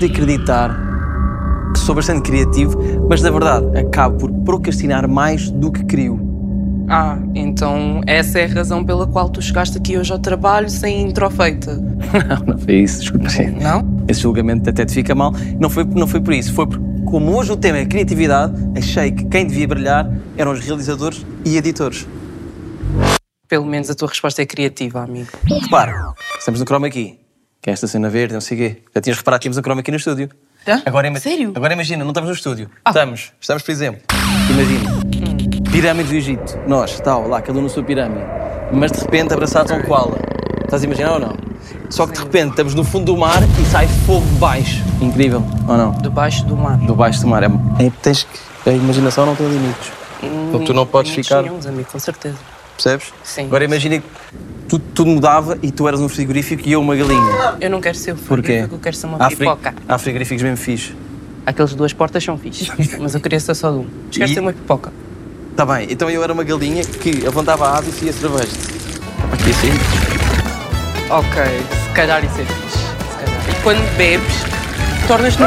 De acreditar que sou bastante criativo, mas na verdade acabo por procrastinar mais do que crio. Ah, então essa é a razão pela qual tu chegaste aqui hoje ao trabalho sem intro feita. Não, não foi isso, desculpa. Não? Esse julgamento até te fica mal. Não foi, não foi por isso, foi porque, como hoje o tema é criatividade, achei que quem devia brilhar eram os realizadores e editores. Pelo menos a tua resposta é criativa, amigo. Repara, estamos no Chroma Key, que é esta cena verde, não sei o quê. Já tinhas reparado que tínhamos um Chroma Key no estúdio. Já? Agora, ima- Sério? Agora imagina, não estamos no estúdio. Estamos, estamos, por exemplo, imagina, pirâmide do Egito. Nós, tal, lá, cada um na sua pirâmide. Mas de repente abraçados a um koala. Estás a imaginar ou não? Só que de repente estamos no fundo do mar e sai fogo de baixo. Incrível, ou não? Debaixo do mar. Do baixo do mar. É, é- tens que. A imaginação não tem limites. Então tu não podes ficar. nenhuns, amigo, com certeza. Percebes? Sim. Agora imagina que tudo, tudo mudava e tu eras um frigorífico e eu uma galinha. Eu não quero ser o Porquê? frigorífico, eu quero ser uma Há pipoca. Há frigoríficos mesmo fixe. Aqueles duas portas são fixes, mas eu queria ser só de um. Mas quero E- ser uma pipoca. Tá bem, então eu era uma galinha que levantava a asa e fazia cerveja. Aqui assim. Ok, se calhar isso é fixe. E quando bebes, tornas-te no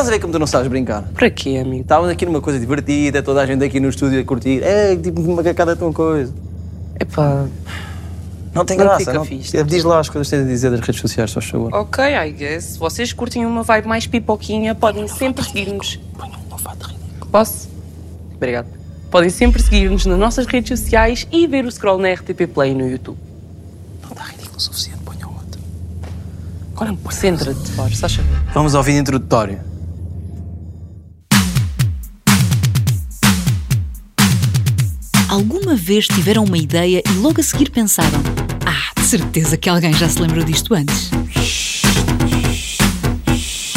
Estás a ver como tu não sabes brincar? Para quê, amigo? Estávamos aqui numa coisa divertida, toda a gente aqui no estúdio a curtir. É, tipo, uma cacada tão coisa. Epá, Não tem Não graça, fica não. fixe. Diz lá as coisas que tens a dizer das redes sociais, só favor. ok, I guess. Se vocês curtem uma vibe mais pipoquinha, podem sempre seguir-nos. Posso? Obrigado. Podem sempre seguir-nos nas nossas redes sociais e ver o scroll na RTP Play no YouTube. Não está ridículo o suficiente, ponha outro. Agora concentra-te, Flores, estás a ver? Vamos ao vídeo introdutório. Alguma vez tiveram uma ideia e logo a seguir pensaram: Ah, de certeza que alguém já se lembrou disto antes.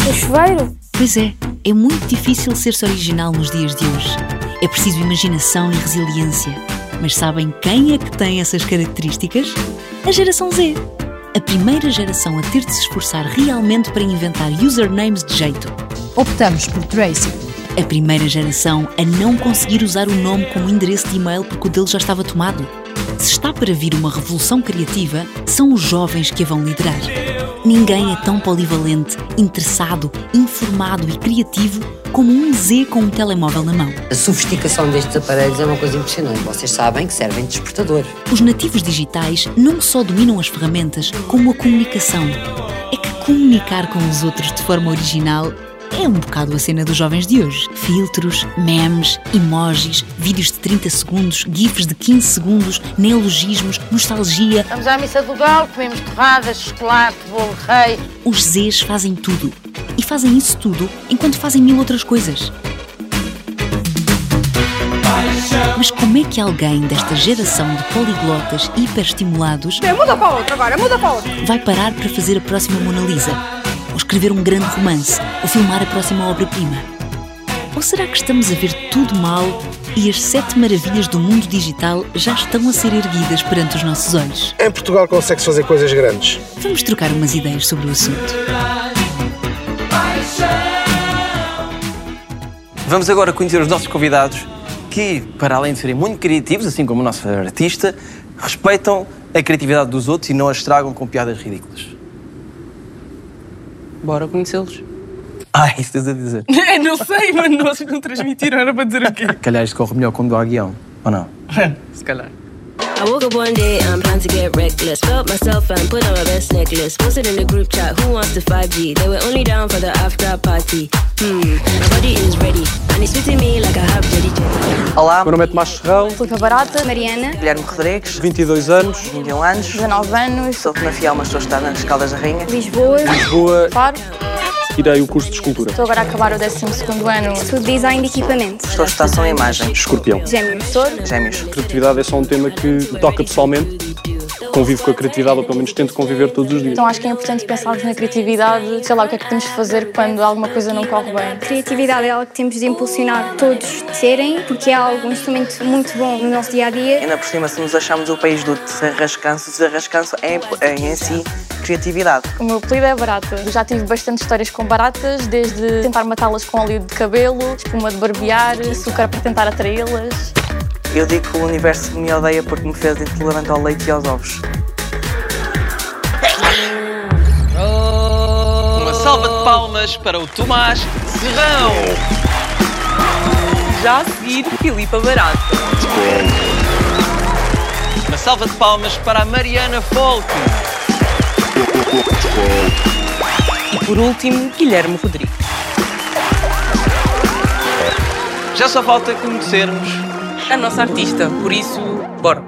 O chuveiro? Pois é, é muito difícil ser-se original nos dias de hoje. É preciso imaginação e resiliência. Mas sabem quem é que tem essas características? A geração Z. A primeira geração a ter de se esforçar realmente para inventar usernames de jeito. Optamos por Tracy. A primeira geração a não conseguir usar o nome como endereço de e-mail porque o dele já estava tomado. Se está para vir uma revolução criativa, são os jovens que a vão liderar. Ninguém é tão polivalente, interessado, informado e criativo como um Z com um telemóvel na mão. A sofisticação destes aparelhos é uma coisa impressionante. Vocês sabem que servem de despertador. Os nativos digitais não só dominam as ferramentas, como a comunicação. É que comunicar com os outros de forma original é um bocado a cena dos jovens de hoje. Filtros, memes, emojis, vídeos de 30 segundos, gifs de 15 segundos, neologismos, nostalgia. Vamos à missa do galo, comemos torradas, chocolate, bolo rei. Os Zs fazem tudo. E fazem isso tudo enquanto fazem mil outras coisas. Mas como é que alguém desta geração de poliglotas hiperestimulados Muda para outro agora, muda para outro. vai parar para fazer a próxima Mona Lisa? Ou escrever um grande romance? Ou filmar a próxima obra-prima? Ou será que estamos a ver tudo mal e as sete maravilhas do mundo digital já estão a ser erguidas perante os nossos olhos? Em Portugal consegue-se fazer coisas grandes. Vamos trocar umas ideias sobre o assunto. Vamos agora conhecer os nossos convidados que, para além de serem muito criativos, assim como o nosso artista, respeitam a criatividade dos outros e não a estragam com piadas ridículas. Bora conhecê-los. Ah, isso tens a dizer. não sei, mas vocês não transmitiram, era para dizer o quê? Calhar isto corre melhor como do Aguião, ou não? Se calhar. I woke up one day and planned to get reckless. Felt myself and put on my best necklace. Posted in the group chat, who wants the 5G? They were only down for the after party. Hmm. Olá, Meu nome é Tomás Serrão, Filipa Barata, Mariana, Guilherme Rodrigues, 22 anos, 21 anos, 19 anos, sou Roma Fiel, mas estou a estudar nas Caldas da Rainha. Lisboa, Lisboa, Faro. irei o curso de escultura. Estou agora a acabar o 12 ano. Estudo design de equipamento. Estou a estudar som e imagem. Escorpião. Gêmeos. Touro. Gêmeos. Criatividade é só um tema que me toca pessoalmente. Convivo com a criatividade, ou pelo menos tento conviver todos os dias. Então acho que é importante pensarmos na criatividade, sei lá, o que é que temos de fazer quando alguma coisa não corre bem. Criatividade é algo que temos de impulsionar todos a serem, porque é algo, um instrumento muito bom no nosso dia a dia. Ainda por cima, se nos achamos o país do desarrascanço, desarrascanço é, é em si criatividade. O meu apelido é barata. Eu já tive bastante histórias com baratas, desde tentar matá-las com óleo de cabelo, espuma de barbear, açúcar para tentar atraí-las. Eu digo que o universo me odeia porque me fez intolerante ao leite e aos ovos. Uma salva de palmas para o Tomás Serrão. Já a seguir, Filipa Barata. Uma salva de palmas para a Mariana Folk. E por último, Guilherme Rodrigues. Já só falta conhecermos a nossa artista, por isso, bora.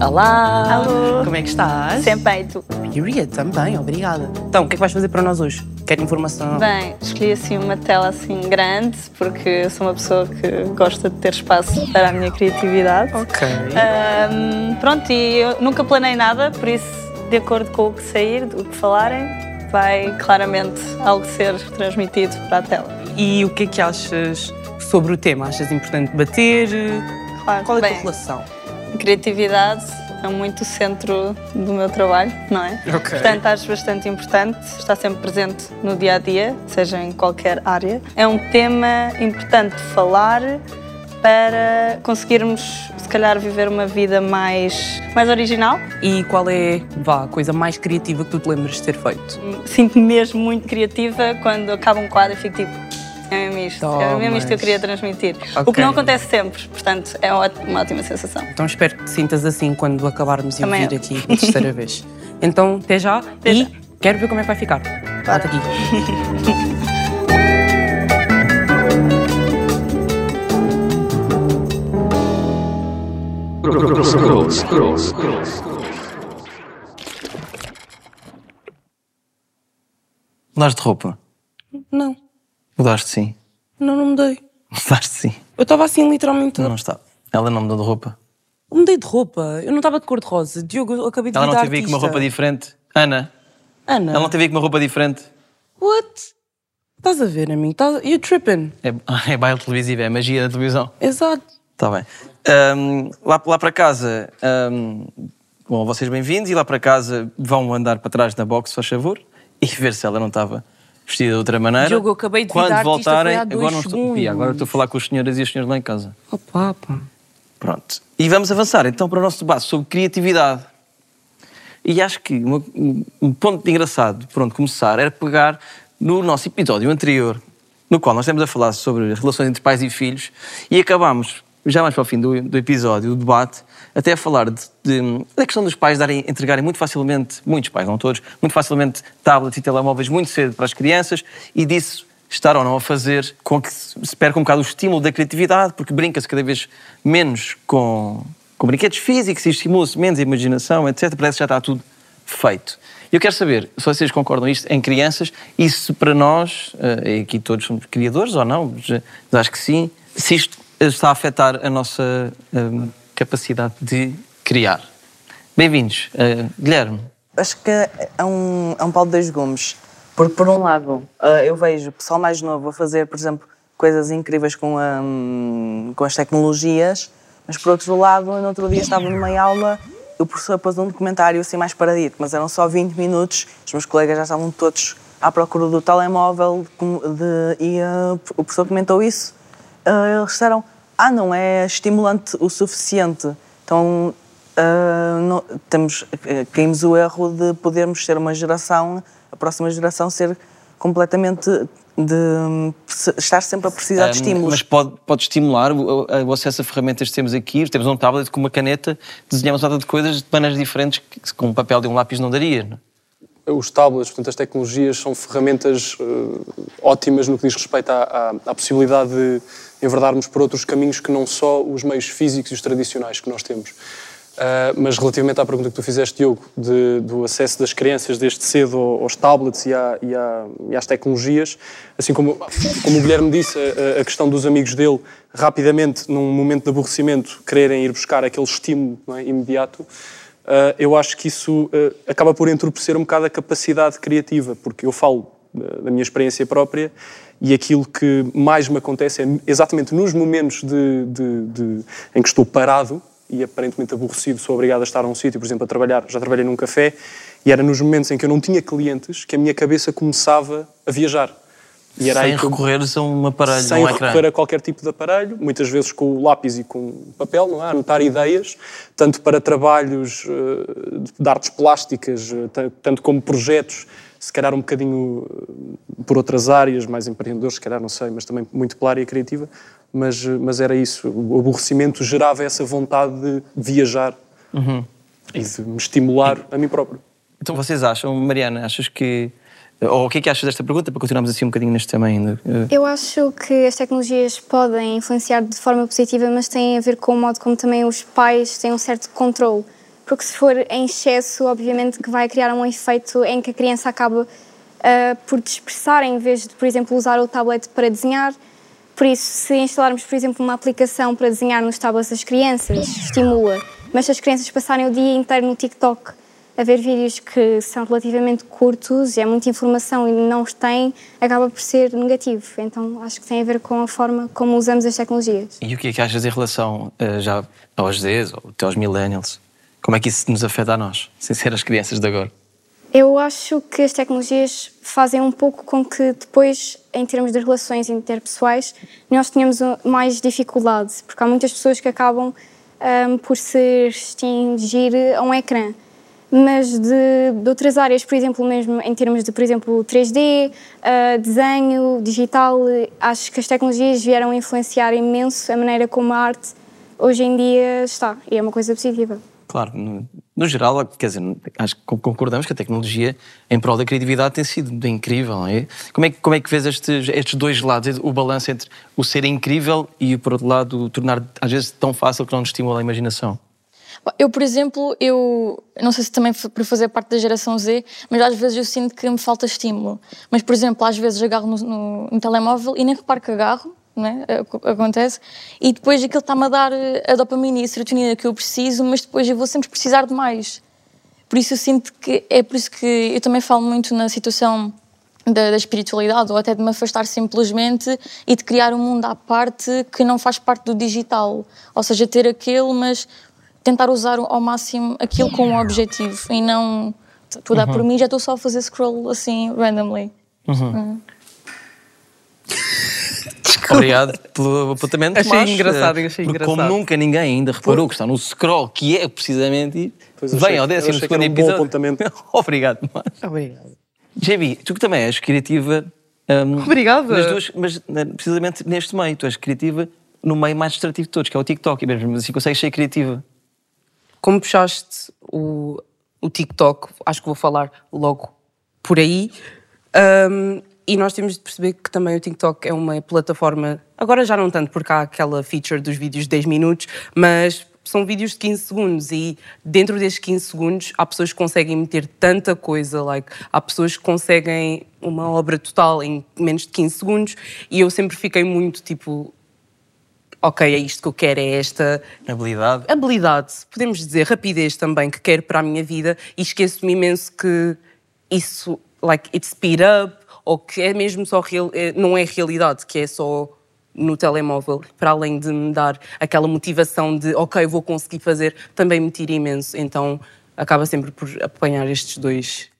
Olá! Alô. Como é que estás? Sempre bem, tu. Period, também, obrigada. Então, o que é que vais fazer para nós hoje? Quer informação? Bem, escolhi assim uma tela assim grande, porque sou uma pessoa que gosta de ter espaço para a minha criatividade. Ok. Ahm, pronto, e eu nunca planei nada, por isso, de acordo com o que sair, o que falarem, vai claramente algo ser transmitido para a tela. E o que é que achas sobre o tema? Achas importante bater? Claro. Qual é a Bem, tua relação? Criatividade é muito o centro do meu trabalho, não é? Ok. Portanto, acho bastante importante, está sempre presente no dia a dia, seja em qualquer área. É um tema importante de falar para conseguirmos, se calhar, viver uma vida mais, mais original. E qual é, vá, a coisa mais criativa que tu te lembras de ter feito? Sinto-me mesmo muito criativa quando acaba um quadro e fico tipo. É mesmo isto, é mesmo isto que eu Tomas. queria transmitir. O Ok. que não acontece sempre, portanto, é uma ótima- sensação. Então espero que te sintas assim quando acabarmos de eu. aqui pela terceira vez. Então, até já Até e já. quero ver como é que vai ficar. Volta aqui. Mudaste de roupa? Não, Mudaste sim. não, não mudei. Mudaste sim. Eu estava assim literalmente. Não está. Ela não mudou de roupa. Mudei de roupa. Eu não estava de cor de rosa. Diogo, eu acabei de Ela não teve aí com uma roupa diferente. Ana, Ana, ela não teve aí com uma roupa diferente. what? Estás a ver, amigo? Estás... You're tripping. É, é baile televisivo, é magia da televisão. Exato. Está bem. Ahm, lá, lá para casa, ahm, bom, vocês bem-vindos e lá para casa vão andar para trás da box, faz favor, e ver se ela não estava vestida de outra maneira. Diogo, eu acabei de Quando voltarem, agora não estou. Pia, agora estou a falar com os senhoras e os senhores lá em casa. Oh, papa. Pronto. E vamos avançar então para o nosso debate sobre criatividade. E acho que uma- um um ponto engraçado, pronto, começar, era pegar no nosso episódio anterior, no qual nós estamos a falar sobre relações entre pais e filhos, e acabámos, já mais para o fim do, do episódio, o debate, até a falar de, de- da questão dos pais darem, entregarem muito facilmente, muitos pais, não todos, muito facilmente tablets e telemóveis muito cedo para as crianças, e disso estar ou não a fazer com que se perca um bocado o estímulo da criatividade, porque brinca-se cada vez menos com, com brinquedos físicos e estimula-se menos a imaginação, etc. Parece que já está tudo feito. Eu quero saber se vocês concordam isto em crianças e se para nós, eh, e aqui todos somos criadores ou não, acho que sim, se isto está a afetar a nossa eh, capacidade de criar. Bem-vindos. Eh, Guilherme, Acho que é um, é um pau de dois gumes. Porque, por um lado, ah, eu vejo o pessoal mais novo a fazer, por exemplo, coisas incríveis com, a, hum, com as tecnologias, mas, por outro lado, no outro dia estava numa aula e o professor pôs um documentário assim mais paradito, mas eram só 20 minutos, os meus colegas já estavam todos à procura do telemóvel de- e ah, o professor comentou isso. Ah, eles disseram: Ah, não é estimulante o suficiente. Então, ah, não- temos, eh, caímos o erro de podermos ser uma geração, a próxima geração ser completamente de estar sempre a precisar de Ahm, estímulos. Mas pode, pode estimular o, o- acesso a ferramentas que temos aqui. Temos um tablet com uma caneta, desenhamos uma data de coisas de maneiras diferentes que com um papel de um lápis não daria. não é? Os tablets, portanto, as tecnologias são ferramentas eh, ótimas no que diz respeito à, à- à possibilidade de enverdarmos por outros caminhos que não só os meios físicos e os tradicionais que nós temos. Ah, mas relativamente à pergunta que tu fizeste, Diogo, de- do acesso das crianças desde cedo ao- aos tablets e, à- e à- e às tecnologias, assim como, como o Guilherme disse, a, a questão dos amigos dele, rapidamente, num momento de aborrecimento, quererem ir buscar aquele estímulo é, imediato, ah, eu acho que isso ah, acaba por entorpecer um bocado a capacidade criativa, porque eu falo da, da minha experiência própria e aquilo que mais me acontece é exatamente nos momentos de, de- de- em que estou parado e aparentemente aborrecido, sou obrigado a estar a um sítio, por exemplo, a trabalhar. Já trabalhei num café e era nos momentos em que eu não tinha clientes que a minha cabeça começava a viajar. E era Sem recorreres a um aparelho, sem um ecrã. recorrer a qualquer tipo de aparelho, muitas vezes com o lápis e com papel, não é? Anotar ideias, tanto para trabalhos eh, de artes plásticas, eh, ta- tanto como projetos, se calhar um bocadinho eh, por outras áreas, mais empreendedores, se calhar, não sei, mas também muito pela área criativa, mas, mas era isso. O aborrecimento gerava essa vontade de viajar Uhum. e de me estimular a mim próprio. Então vocês acham, Mariana, achas que. Ou o que é que achas desta pergunta, para continuarmos assim um bocadinho neste tema ainda? Eh, Eu acho que as tecnologias podem influenciar de forma positiva, mas têm a ver com o modo como também os pais têm um certo controle. Porque se for em excesso, obviamente que vai criar um efeito em que a criança acaba ah, por dispersar em vez de, por exemplo, usar o tablet para desenhar. Por isso, se instalarmos, por exemplo, uma aplicação para desenhar nos tablets das crianças, estimula. Mas se as crianças passarem o dia inteiro no TikTok a ver vídeos que são relativamente curtos, é muita informação e não os têm, acaba por ser negativo. Então acho que tem a ver com a forma como usamos as tecnologias. E o que é que achas em relação eh, já aos Zs ou até aos Millennials? Como é que isso nos afeta a nós, sem ser as crianças de agora? Eu acho que as tecnologias fazem um pouco com que depois, em termos de relações interpessoais, nós tenhamos mais dificuldade, porque há muitas pessoas que acabam ahm, por se extingir a um ecrã. Mas de, de outras áreas, por exemplo, mesmo em termos de, por exemplo, 3D, ah, desenho, digital, acho que as tecnologias vieram influenciar imenso a maneira como a arte hoje em dia está, e é uma coisa positiva. Claro, no, no geral, quer dizer, acho que concordamos que a tecnologia em prol da criatividade tem sido incrível, é? Como é que, como é que vês estes, estes dois lados, o balanço entre o ser incrível e, por outro lado, tornar às vezes tão fácil que não nos estimula a imaginação? Eu, por exemplo, eu não sei se também por fazer parte da geração Z, mas às vezes eu sinto que me falta estímulo. Mas, por exemplo, às vezes agarro no, no, no telemóvel e nem reparo que agarro, é? Ac- Acontece. E depois aquilo está-me a dar eh, a dopamina e a serotonina que eu preciso, mas depois eu vou sempre precisar de mais. Por isso eu sinto que é por isso que eu também falo muito na situação da, da espiritualidade ou até de me afastar simplesmente e de criar um mundo à parte que não faz parte do digital. Ou seja, ter aquele, mas tentar usar ao máximo aquilo com um objetivo e não tu dá Uhum. por mim já estou só a fazer scroll assim randomly. Uhum. Hum. Obrigado pelo apontamento. Achei Tomás. engraçado, Eh, achei porque engraçado. Como nunca ninguém ainda reparou que está no scroll, que é precisamente Pois, vem ao décimo segundo um bom episódio. apontamento. Obrigado. Obrigado. JB, tu que também és criativa. hum, Obrigada. nas duas- mas precisamente neste meio, tu és criativa no meio mais distrativo de todos, que é o TikTok, e mesmo assim consegues ser criativa. Como puxaste o, o TikTok, acho que vou falar logo por aí. Ahm, e nós temos de perceber que também o TikTok é uma plataforma, agora já não tanto, porque há aquela feature dos vídeos de 10 minutos, mas são vídeos de 15 segundos e dentro destes 15 segundos há pessoas que conseguem meter tanta coisa, like, há pessoas que conseguem uma obra total em menos de 15 segundos e eu sempre fiquei muito tipo, ok, é isto que eu quero, é esta Habilidade. habilidade, podemos dizer rapidez também que quero para a minha vida e esqueço-me imenso que isso, like, it's speed up ou que é mesmo só real, é- não é realidade, que é só no telemóvel, para além de me dar aquela motivação de ok, vou conseguir fazer, também me tira imenso. Então acaba sempre por apanhar estes dois.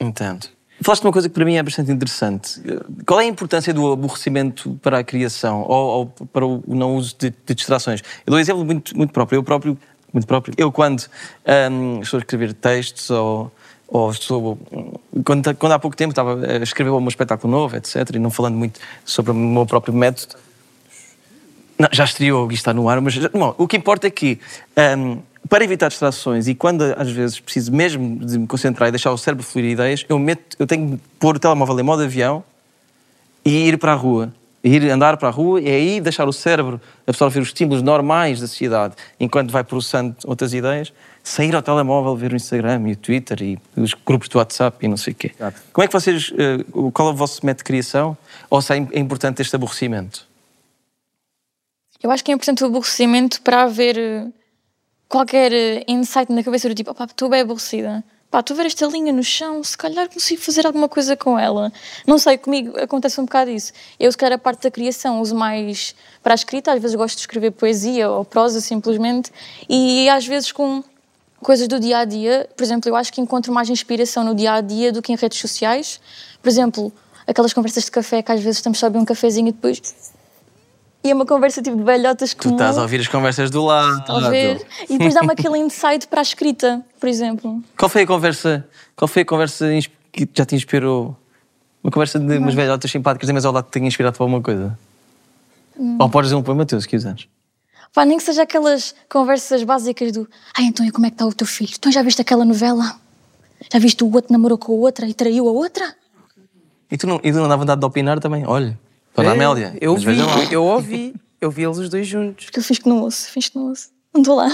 Entendo. Falaste de uma coisa que para mim é bastante interessante. Qual é a importância do aborrecimento para a criação ou, ou para o não uso de, de distrações? Eu dou um exemplo muito, muito próprio. Eu próprio, muito próprio. Eu quando hum, estou a escrever textos ou, ou estou, quando, quando há pouco tempo estava a escrever um espetáculo novo, etc., e não falando muito sobre o meu próprio método, não, já estreou e está no ar, mas bom, o que importa é que, hum, para evitar distrações e quando às vezes preciso mesmo de me concentrar e deixar o cérebro fluir ideias, eu, meto, eu tenho de pôr o telemóvel em modo avião e ir para a rua. Ir andar para a rua e aí deixar o cérebro absorver os estímulos normais da sociedade enquanto vai processando outras ideias, sair ao telemóvel, ver o Instagram e o Twitter e os grupos do WhatsApp e não sei o quê. Como é que vocês. eh, qual é o vosso método de criação? Ou se é é importante este aborrecimento? Eu acho que é importante o aborrecimento para haver eh, qualquer eh, insight na cabeça do tipo, opá, estou bem aborrecida. Pá, a ver esta linha no chão, se calhar consigo fazer alguma coisa com ela. Não sei, comigo acontece um bocado isso. Eu, se calhar, a parte da criação uso mais para a escrita, às vezes gosto de escrever poesia ou prosa simplesmente, e às vezes com coisas do dia a dia. Por exemplo, eu acho que encontro mais inspiração no dia a dia do que em redes sociais. Por exemplo, aquelas conversas de café que às vezes estamos só a beber um cafezinho e depois. E é uma conversa tipo de velhotas Tu como. estás a ouvir as conversas do lado. a ver. E depois dá-me aquele insight para a escrita, por exemplo. Qual foi a conversa, qual foi a conversa que já te inspirou? Uma conversa de umas velhotas simpáticas, mas ao lado que tenha inspirado para alguma coisa? Hum. Ou podes dizer um poema teu, se quiseres. Pá, nem que seja aquelas conversas básicas do Ai, então e como é que está o teu filho? Então já viste aquela novela? Já viste o outro namorou com a outra e traiu a outra? E tu não, e tu não dá vontade de opinar também? Olha, Dona É, Amélia. Eu mas vi, veja lá. eu ouvi. Eu vi eles os dois juntos. Porque eu fiz que não ouço, fiz que não ouço. Não estou lá.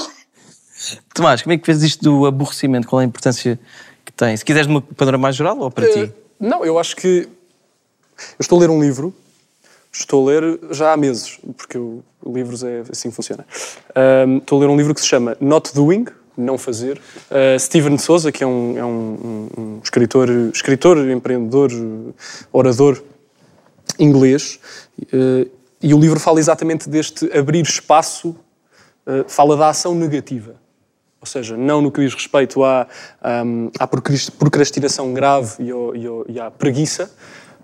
Tomás, como é que vês isto do aborrecimento? Qual é a importância que tem? Se quiseres de uma panorama mais geral ou para Eh, ti? Não, eu acho que. Eu estou a ler um livro, estou a ler já há meses, porque eu, livros é assim que funciona. Ahm, estou a ler um livro que se chama Not Doing, Não Fazer. Uh, Steven Souza, que é um, é um- um- um escritor, escritor, empreendedor, orador inglês, eh, e o livro fala exatamente deste abrir espaço, eh, fala da ação negativa. Ou seja, não no que diz respeito à, à procras- procrastinação grave e, à preguiça,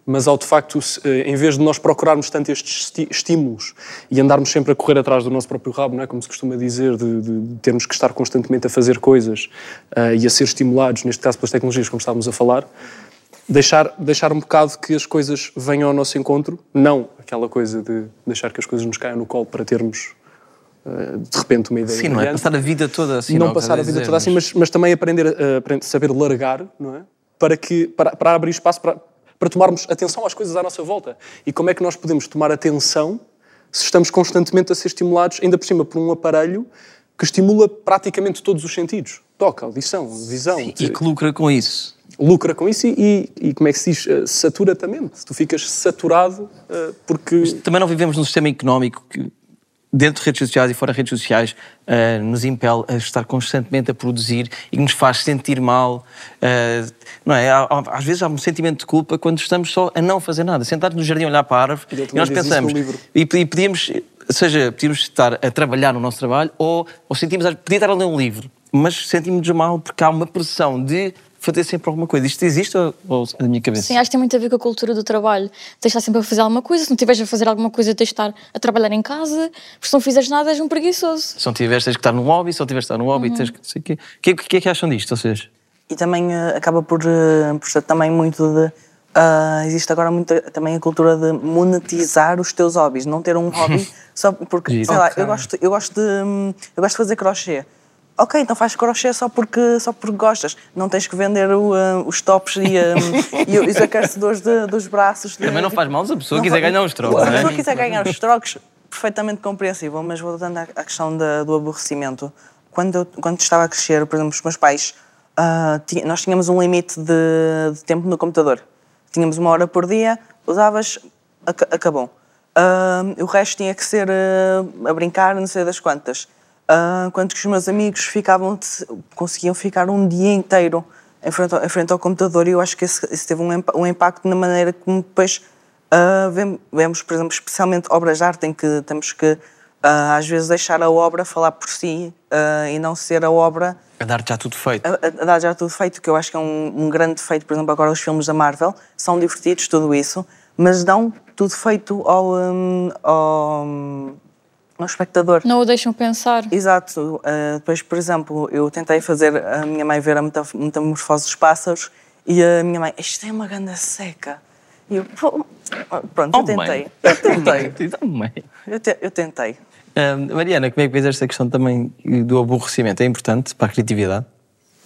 mas ao de facto, eh, em vez de nós procurarmos tanto estes estímulos e andarmos sempre a correr atrás do nosso próprio rabo, não é? como se costuma dizer, de, de- termos que estar constantemente a fazer coisas e a ser estimulados, neste caso pelas tecnologias, como estávamos a falar, deixar, deixar um bocado que as coisas venham ao nosso encontro, não aquela coisa de deixar que as coisas nos caiam no colo para termos eh, de repente uma ideia. Sim, não é? Passar a vida toda assim. não é o que passar a vida dizer, toda assim, mas, mas também aprender a, aprender- saber largar, não é? Para, que, para, para abrir espaço para, para tomarmos atenção às coisas à nossa volta. E como é que nós podemos tomar atenção se estamos constantemente a ser estimulados, ainda por cima, por um aparelho que estimula praticamente todos os sentidos. Toca, audição, visão. E que lucra com isso. Lucra com isso e, e, e como é que se diz? Eh, Satura-te a mente. Tu ficas saturado eh, porque... Também não vivemos num sistema económico que, dentro de redes sociais e fora de redes sociais, eh, nos impele a estar constantemente a produzir e nos faz sentir mal. eh, não é? Há- há- Às vezes há um sentimento de culpa quando estamos só a não fazer nada, sentados no jardim a olhar para a árvore e também nós pensamos. E, e pedimos, seja, podíamos estar a trabalhar no nosso trabalho ou, ou sentimos, podia estar a ler um livro, mas sentimos-nos mal porque há uma pressão de fazer sempre alguma coisa. Isto existe ou, ou é da minha cabeça? Sim, acho que tem muito a ver com a cultura do trabalho. Tens de estar sempre a fazer alguma coisa. Se não estiveres a fazer alguma coisa, tens de estar a trabalhar em casa. Porque se não fizeres nada, és um preguiçoso. Se não tiveres, tens que estar num hobby, se não tiveres, estar num hobby, Uhum. tens que. não sei O quê. O que, é- o que é que acham disto, vocês? E também eh, acaba por, eh, por ser também muito de. ah, existe agora muito, também a cultura de monetizar os teus hobbies, não ter um hobby só porque, Giro. sei lá, Ok. eu gosto, eu, gosto de, hum, eu gosto de fazer crochê. Ok, então faz crochê só porque, só porque gostas. Não tens que vender o, ah, os tops e, ah, e os aquecedores de- dos braços. de- Também não faz mal se a pessoa Não quiser fa- ganhar uns trocos, Se a é? pessoa quiser ganhar os trocos, perfeitamente compreensível, mas voltando à, questão da- do aborrecimento, quando, eu, quando estava a crescer, por exemplo, os meus pais, tinha- nós tínhamos um limite de, de tempo no computador. Tínhamos uma hora por dia, usavas, aca- acabou. Ah, o resto tinha que ser a brincar, não sei das quantas. Ah, quanto que os meus amigos ficavam, conseguiam ficar um dia inteiro em frente ao, em frente ao computador e eu acho que isso, teve um, um impacto na maneira como depois vem- vemos, por exemplo, especialmente obras de arte em que temos que ah, às vezes deixar a obra falar por si e não ser a obra A dar já tudo feito. a, a dar já tudo feito, que eu acho que é um, um grande defeito, por exemplo, agora os filmes da Marvel são divertidos, tudo isso, mas dão tudo feito ao, hum, ao, ao espectador. Não o deixam pensar. Exato. Uh, depois, por exemplo, eu tentei fazer a minha mãe ver a meta- metamorfose dos pássaros e a minha mãe, isto é uma ganda seca. E eu, "Pô, pronto, eu Oh, mãe. tentei. Eu tentei. Oh, mãe. Eu, te- eu tentei. Mariana, como é que vês esta questão também do aborrecimento? É importante para a criatividade?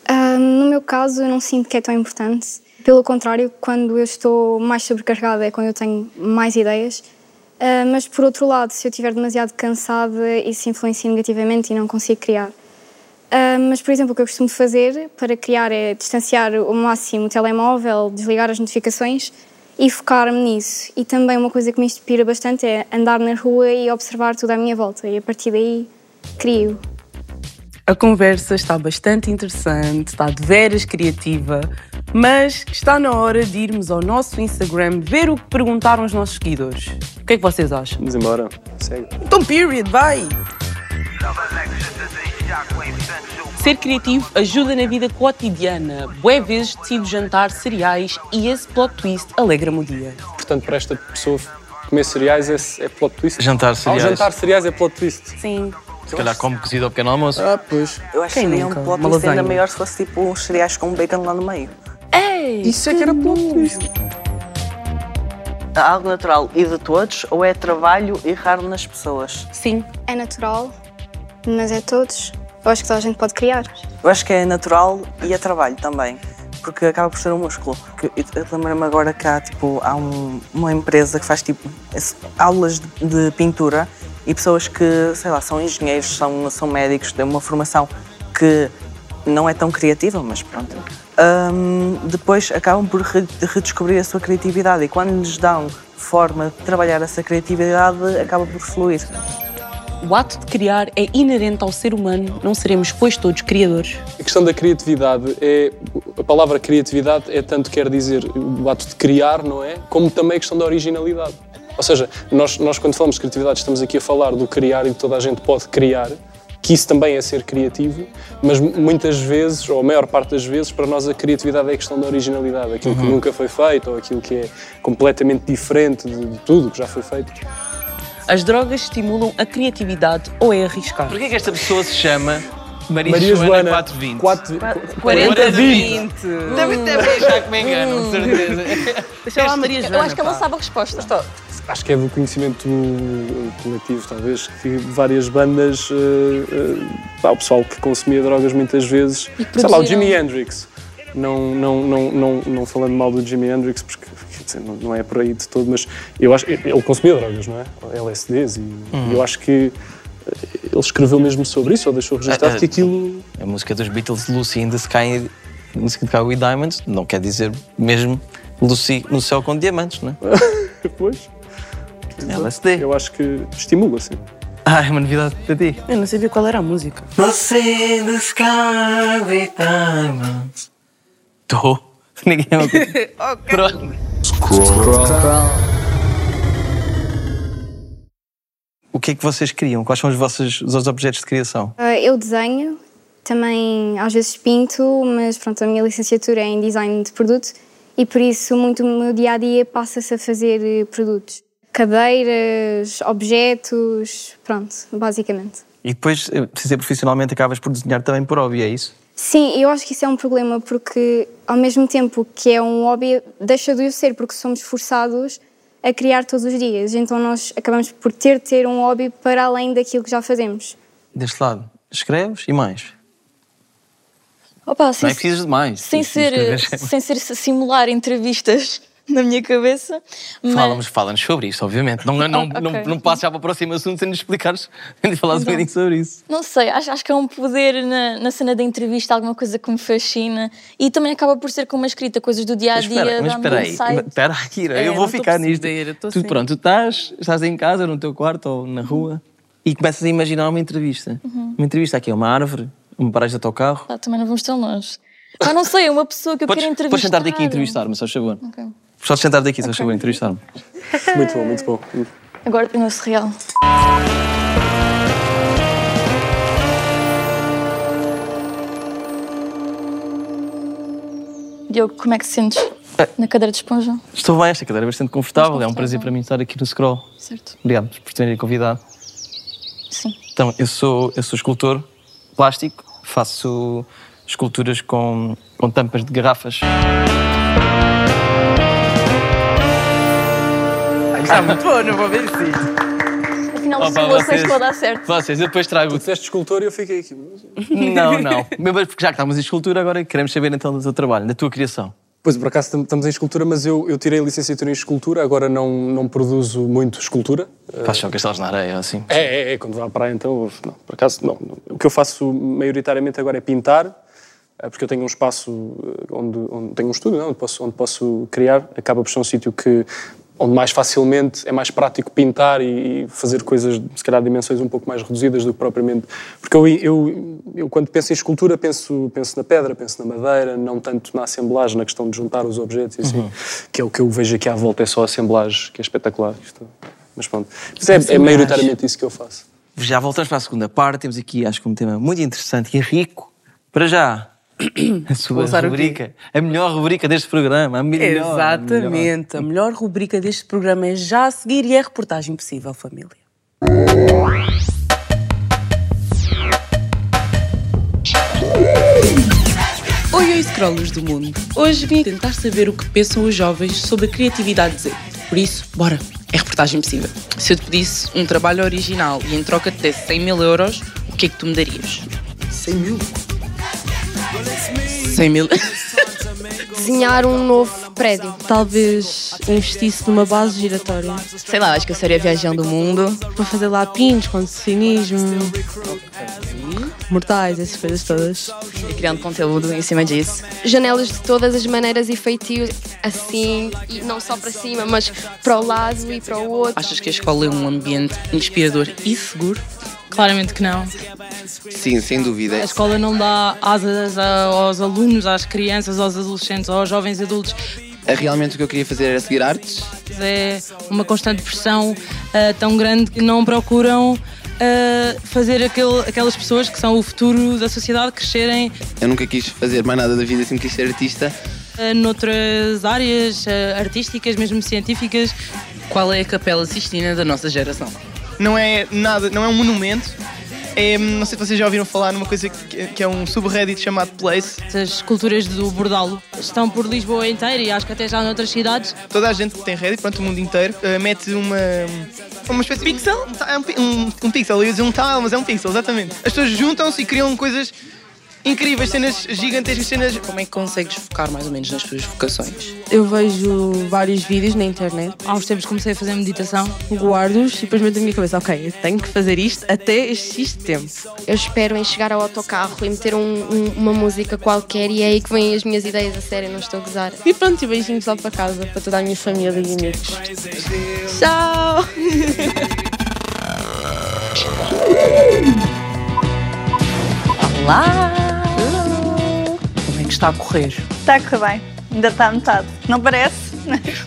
Ah, no meu caso, eu não sinto que é tão importante. Pelo contrário, quando eu estou mais sobrecarregada é quando eu tenho mais ideias. Ah, mas, por outro lado, se eu estiver demasiado cansada, isso influencia negativamente e não consigo criar. Ah, mas, por exemplo, o que eu costumo fazer para criar é distanciar ao máximo o telemóvel, desligar as notificações e focar-me nisso. E também uma coisa que me inspira bastante é andar na rua e observar tudo à minha volta. E a partir daí, crio. A conversa está bastante interessante, está de veras criativa, mas está na hora de irmos ao nosso Instagram ver o que perguntaram os nossos seguidores. O que é que vocês acham? Vamos embora. Segue. Então, period, vai! Ser criativo ajuda na vida cotidiana. Boé vezes decido jantar cereais e esse plot twist alegra-me o dia. Portanto, para esta pessoa, comer cereais é, é plot twist. Jantar cereais. Ao jantar cereais é plot twist. Sim. Se calhar come cozido ao pequeno almoço. Ah, pois. Eu acho Quem que seria um plot twist ainda maior se fosse tipo uns cereais com bacon lá no meio. Ei! Isso é que era plot twist. Algo natural e de todos ou é trabalho e raro nas pessoas? Sim. É natural, mas é todos. Eu acho que toda a gente pode criar. Eu acho que é natural e é trabalho também. Porque acaba por ser um músculo. Eu lembro-me agora que há, tipo, há um- uma empresa que faz tipo, aulas de, de pintura e pessoas que, sei lá, são engenheiros, são, são médicos, têm uma formação que não é tão criativa, mas pronto. Hum, depois acabam por re- redescobrir a sua criatividade e quando lhes dão forma de trabalhar essa criatividade, acaba por fluir. O ato de criar é inerente ao ser humano, não seremos, pois, todos criadores. A questão da criatividade é. A palavra criatividade é tanto quer dizer o ato de criar, não é? Como também a questão da originalidade. Ou seja, nós, nós quando falamos de criatividade estamos aqui a falar do criar e de toda a gente pode criar, que isso também é ser criativo, mas muitas vezes, ou a maior parte das vezes, para nós a criatividade é a questão da originalidade, aquilo que nunca foi feito ou aquilo que é completamente diferente de, de tudo que já foi feito. As drogas estimulam a criatividade ou é arriscar? Porquê que esta pessoa se chama Maria, Maria Joana, Joana, 420? 4, 40, 20. Deve ter já que me engano, de certeza. Deixa lá Maria Joana. Eu acho que ela sabe a resposta. Acho que é do conhecimento coletivo, talvez, que várias bandas, uh, uh, o pessoal que consumia drogas muitas vezes, E sei lá, o Jimi Hendrix. Não, não, não, não, não falando mal do Jimi Hendrix, porque dizer, não, não é por aí de todo, mas eu acho ele consumia drogas, não é? LSDs, e e eu acho que uh, ele escreveu mesmo sobre isso, ou deixou registado Ah, que aquilo. A música dos Beatles, Lucy in the Sky, a música de Cow with Diamonds, não quer dizer mesmo Lucy no céu com diamantes, não é? Pois, LSD. eu acho que estimula, sim. Ah, é uma novidade para ti. Eu não sabia qual era a música. Lucy in the Sky with Diamonds. Estou. Ninguém é uma Pronto. O que é que vocês criam? Quais são os vossos os objetos de criação? Ah, Eu desenho, também às vezes pinto, mas pronto, a minha licenciatura é em design de produto e por isso muito o meu dia a dia passa-se a fazer eh, produtos. Cadeiras, objetos, pronto, basicamente. E depois, eh, se ser profissionalmente, acabas por desenhar também por hobby, é isso? Sim, eu acho que isso é um problema porque ao mesmo tempo que é um hobby, deixa de o ser porque somos forçados a criar todos os dias. Então nós acabamos por ter de ter um hobby para além daquilo que já fazemos. Deste lado, escreves e mais. Opa, Não sem, é precisas de mais. sem, ser, sem ser simular entrevistas na minha cabeça. Mas... Fala-nos fala sobre isso, obviamente. Não, não, Ok. não, não passes já para o próximo assunto sem nos explicares, sem nos falares um bocadinho sobre isso. Não sei, acho, acho que é um poder na, na cena da entrevista, alguma coisa que me fascina e também acaba por ser como uma escrita, coisas do dia a dia, mas espera aí, espera aí, Kira, É, eu não vou ficar a nisto. estou Tu, sem- pronto, tu estás, estás em casa, no teu quarto ou na rua e começas a imaginar uma entrevista. Uhum. Uma entrevista aqui, é uma árvore, uma paragem do teu carro. Ah, também não vamos tão longe. Ah, não sei, é uma pessoa que eu Podes, quero entrevistar. podes sentar-te aqui e entrevistar-me, só favor. Ok. Podes sentar daqui, só favor, entrevistar-me. Muito bom, muito bom. Agora tenho esse real. Diogo, como é que te sentes na cadeira de esponja? Estou bem, esta cadeira é bastante confortável. É um prazer para mim estar aqui no Scroll. Certo. Obrigado por terem convidado. Sim. Então, eu sou, eu sou escultor plástico, faço esculturas com, com tampas de garrafas. Está muito bom, não vou ver isso. Afinal, Opa, vocês- a dar certo. Vocês, eu depois trago. Tu disseste escultor e eu fiquei aqui. Não, não. Mesmo porque já que estamos em escultura, agora queremos saber então do teu trabalho, da tua criação. Pois, por acaso tam- estamos em escultura, mas eu, eu tirei licenciatura em escultura, agora não, não produzo muito escultura. Faz só castelos na areia, assim. É, é, é, quando vou à praia então, não, por acaso não. não. O que eu faço maioritariamente agora é pintar, eh, porque eu tenho um espaço eh, onde, onde tenho um estúdio, não, onde, posso, onde posso criar, acaba por ser um sítio que onde mais facilmente é mais prático pintar e, fazer coisas, se calhar, de dimensões um pouco mais reduzidas do que propriamente. Porque eu, eu, eu quando penso em escultura, penso, penso na pedra, penso na madeira, não tanto na assemblagem, na questão de juntar os objetos e assim, Uhum. que é o que eu vejo aqui à volta, é só a assemblagem, que é espetacular. Isto. Mas pronto. Mas é, é maioritariamente isso que eu faço. Já voltamos para a segunda parte. Temos aqui, acho que um tema muito interessante e rico Para já, a sua usar rubrica, a melhor rubrica deste programa, a melhor. a melhor. Exatamente. A melhor rubrica deste programa é já a seguir e é a reportagem possível, família. Oi, oi, scrollers do mundo. Hoje vim tentar saber o que pensam os jovens sobre a criatividade Z. Por isso, bora, é reportagem possível. Se eu te pedisse um trabalho original e em troca te desse 100 mil euros, o que é que tu me darias? 100 mil? 100 mil? Desenhar um novo prédio. Talvez investisse numa base giratória. Sei lá, acho que eu seria viajando o mundo. Para fazer lá pinos, condicionismo, mortais, essas coisas todas. E criando conteúdo em cima disso. Janelas de todas as maneiras e feitios assim, e não só para cima, mas para o lado e para o outro. Achas que a escola é um ambiente inspirador e seguro? Claramente que não. Sim, sem dúvida. A escola não dá asas aos alunos, às crianças, aos adolescentes, aos jovens adultos. Realmente o que eu queria fazer era seguir artes. É uma constante pressão ah, tão grande que não procuram ah, fazer aquele- aquelas pessoas que são o futuro da sociedade crescerem Eu nunca quis fazer mais nada da vida, sempre quis ser artista. ah, noutras áreas ah, artísticas, mesmo científicas. Qual é a capela Sistina da nossa geração? Não é nada, não é um monumento. É, não sei se vocês já ouviram falar numa coisa que, que é um subreddit chamado Place. As culturas do bordalo estão por Lisboa inteira e acho que até já noutras cidades. Toda a gente que tem Reddit, pronto, o mundo inteiro, eh, mete uma. Uma espécie de. Pixel? É um, um, um pixel, eu ia dizer um tile, mas é um pixel, exatamente. As pessoas juntam-se e criam coisas incríveis, cenas gigantescas, cenas. Como é que consegues focar mais ou menos nas tuas vocações? Eu vejo vários vídeos na internet. Há uns tempos comecei a fazer meditação, guardo-os e depois meto na minha cabeça, ok, eu tenho que fazer isto até este X tempo. Eu espero em chegar ao autocarro e meter um- um- uma música qualquer e é aí que vêm as minhas ideias a sério, não estou a gozar. E pronto, e beijinhos lá para casa, para toda a minha família e amigos. Tchau! Olá! Está a correr? Está a correr bem. Ainda está a metade. Não parece?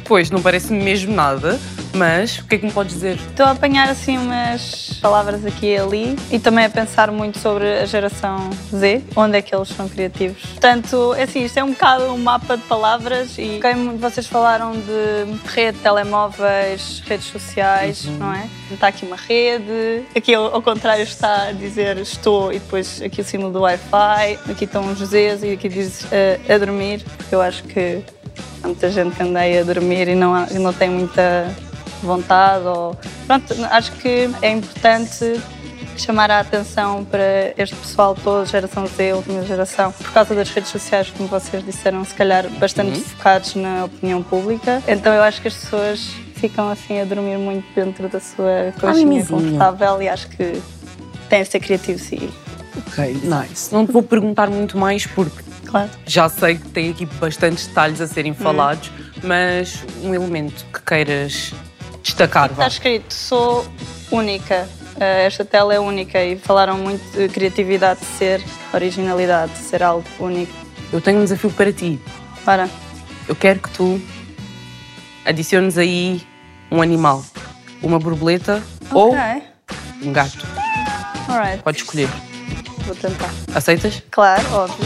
Pois, não parece mesmo nada, mas o que é que me podes dizer? Estou a apanhar assim umas palavras aqui e ali e também a pensar muito sobre a geração Z, onde é que eles são criativos. Portanto, é assim, isto é um bocado um mapa de palavras e quem vocês falaram de rede, telemóveis, redes sociais, não é? Está aqui uma rede, aqui ao, contrário está a dizer estou e depois aqui o símbolo do Wi-Fi, aqui estão os Zs e aqui diz eh, a dormir, porque eu acho que há muita gente que anda aí a dormir e não, há- e não tem muita vontade. Ou... Pronto, acho que é importante chamar a atenção para este pessoal todo, geração Z, última geração, por causa das redes sociais, como vocês disseram, se calhar bastante Uhum. focados na opinião pública. Então eu acho que as pessoas ficam assim a dormir muito dentro da sua conchinha mimizinho. confortável e acho que têm de ser criativos e Ok, nice. Não te vou perguntar muito mais porque Claro. já sei que tem aqui bastantes detalhes a serem falados, mas um elemento que queiras destacar, Está escrito, sou única. Eh, Esta tela é única e falaram muito de criatividade, de ser originalidade, de ser algo único. Eu tenho um desafio para ti. Ora, Eu quero que tu adiciones aí um animal. Uma borboleta ou ok. um gato. Alright, Podes escolher. vou tentar. Aceitas? Claro, óbvio.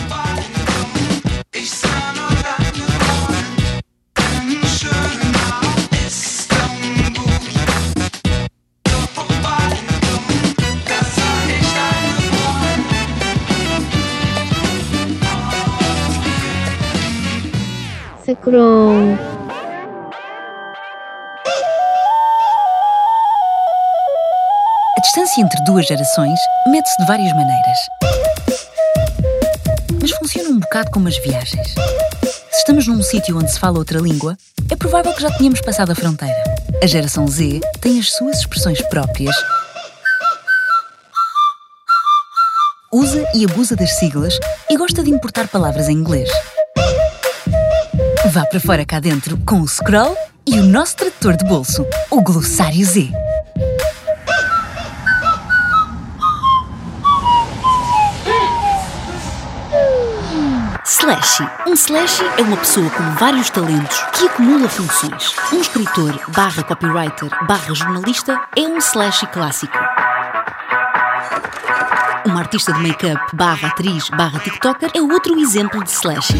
A distância entre duas gerações mede-se de várias maneiras. Mas funciona um bocado como as viagens. Se estamos num sítio onde se fala outra língua, é provável que já tenhamos passado a fronteira. A geração Z tem as suas expressões próprias. Usa e abusa das siglas e gosta de importar palavras em inglês. Vá para fora cá dentro com o Scroll e o nosso tradutor de bolso, o Glossário Z. Slashy. Um slashy é uma pessoa com vários talentos que acumula funções. Um escritor barra copywriter barra jornalista é um slashy clássico. Uma artista de make-up barra atriz barra tiktoker é outro exemplo de slash.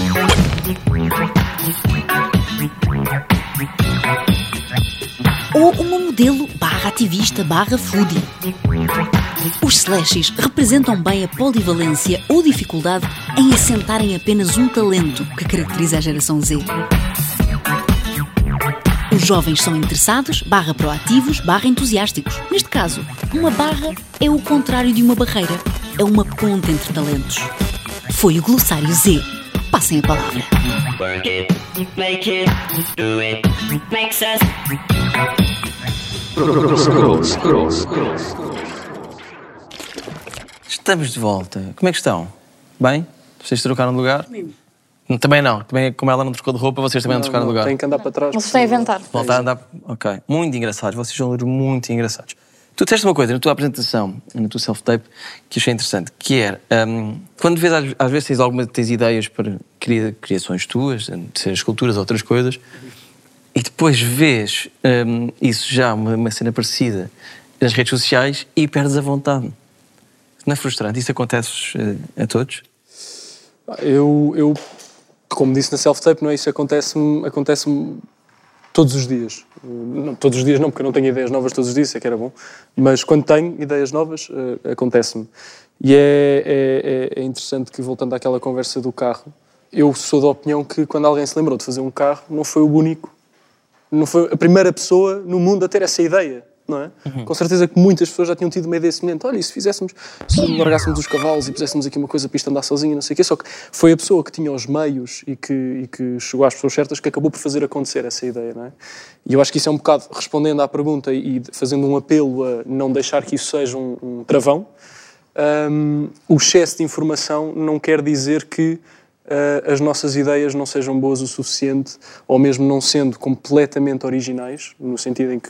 Ou uma modelo barra ativista barra foodie. Os slashes representam bem a polivalência ou dificuldade em assentarem apenas um talento que caracteriza a geração Z. Os jovens são interessados, barra proativos, barra entusiásticos. Neste caso, uma barra é o contrário de uma barreira. É uma ponte entre talentos. Foi o Glossário Z. Passem a palavra. Estamos de volta. Como é que estão? Bem? Vocês trocaram de lugar? Também não. Também, como ela não trocou de roupa, vocês também não, trocaram de lugar. Tem que andar para trás. Vocês estão a inventar. Voltar a andar. Ok. Muito engraçados. Vocês são muito engraçados. Tu disseste uma coisa na tua apresentação, na tua self-tape, que achei interessante, que era, hum, quando vês, às, vezes tens, alguma, tens ideias para cria, criações tuas, de ser esculturas ou outras coisas, e depois vês hum, isso já, uma, uma cena parecida, nas redes sociais e perdes a vontade. Não é frustrante? Isso acontece eh, a todos? Eu, eu como disse na self-tape, não é? Isso acontece-me acontece todos os dias. Não, todos os dias não, porque eu não tenho ideias novas todos os dias, é que era bom. Mas quando tenho ideias novas, uh, acontece-me. E é, é, é interessante que, voltando àquela conversa do carro, eu sou da opinião que quando alguém se lembrou de fazer um carro, não foi o único, não foi a primeira pessoa no mundo a ter essa ideia não é? Uhum. Com certeza que muitas pessoas já tinham tido uma ideia semelhante. Olha, e se fizéssemos, se largássemos os cavalos e puséssemos aqui uma coisa para isto andar sozinho, não sei o quê. Só que foi a pessoa que tinha os meios e que, e que chegou às pessoas certas que acabou por fazer acontecer essa ideia, não é? E eu acho que isso é um bocado, respondendo à pergunta e fazendo um apelo a não deixar que isso seja um, um travão, um, o excesso de informação não quer dizer que uh, as nossas ideias não sejam boas o suficiente, ou mesmo não sendo completamente originais, no sentido em que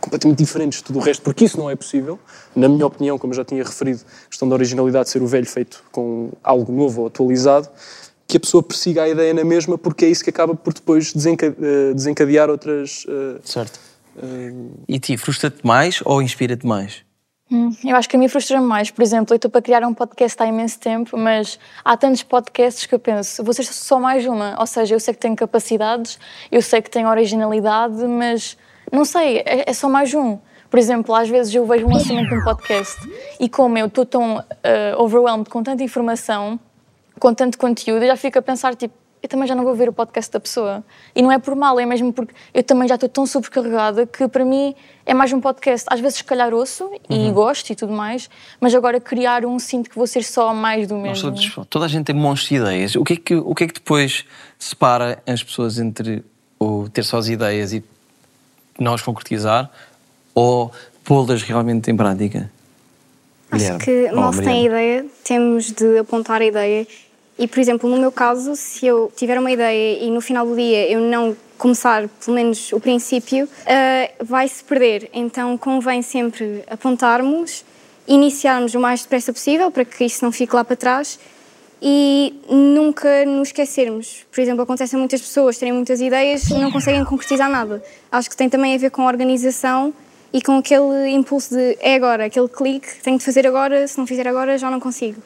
completamente diferentes de tudo o resto, porque isso não é possível. Na minha opinião, como já tinha referido, a questão da originalidade ser o velho feito com algo novo ou atualizado, que a pessoa persiga a ideia na mesma, porque é isso que acaba por depois eh, desencadear outras. Uh, certo. Uh... E ti, frustra-te mais ou inspira-te mais? Hum, eu acho que a mim frustra-me mais. Por exemplo, eu estou para criar um podcast há imenso tempo, mas há tantos podcasts que eu penso, vocês só mais uma. Ou seja, eu sei que tenho capacidades, eu sei que tenho originalidade, mas não sei, é, é só mais um. Por exemplo, às vezes eu vejo um lançamento de um podcast e como eu estou tão uh, overwhelmed com tanta informação, com tanto conteúdo, eu já fico a pensar, tipo, eu também já não vou ver o podcast da pessoa. E não é por mal, é mesmo porque eu também já estou tão sobrecarregada que para mim é mais um podcast. Às vezes, se calhar, ouço e uhum. gosto e tudo mais, mas agora criar um sinto que vou ser só mais do mesmo. Nossa, toda a gente tem monstros de ideias. O que, é que, o que é que depois separa as pessoas entre o ter só as ideias e não as concretizar ou pô-las realmente em prática? Acho que mal se tem a ideia, temos de apontar a ideia. E, por exemplo, no meu caso, se eu tiver uma ideia e no final do dia eu não começar, pelo menos o princípio, uh, vai-se perder. Então convém sempre apontarmos, iniciarmos o mais depressa possível para que isso não fique lá para trás e nunca nos esquecermos. Por exemplo, acontece a muitas pessoas terem muitas ideias e não conseguem concretizar nada. Acho que tem também a ver com a organização e com aquele impulso de é agora, aquele clique, tenho de fazer agora, se não fizer agora já não consigo.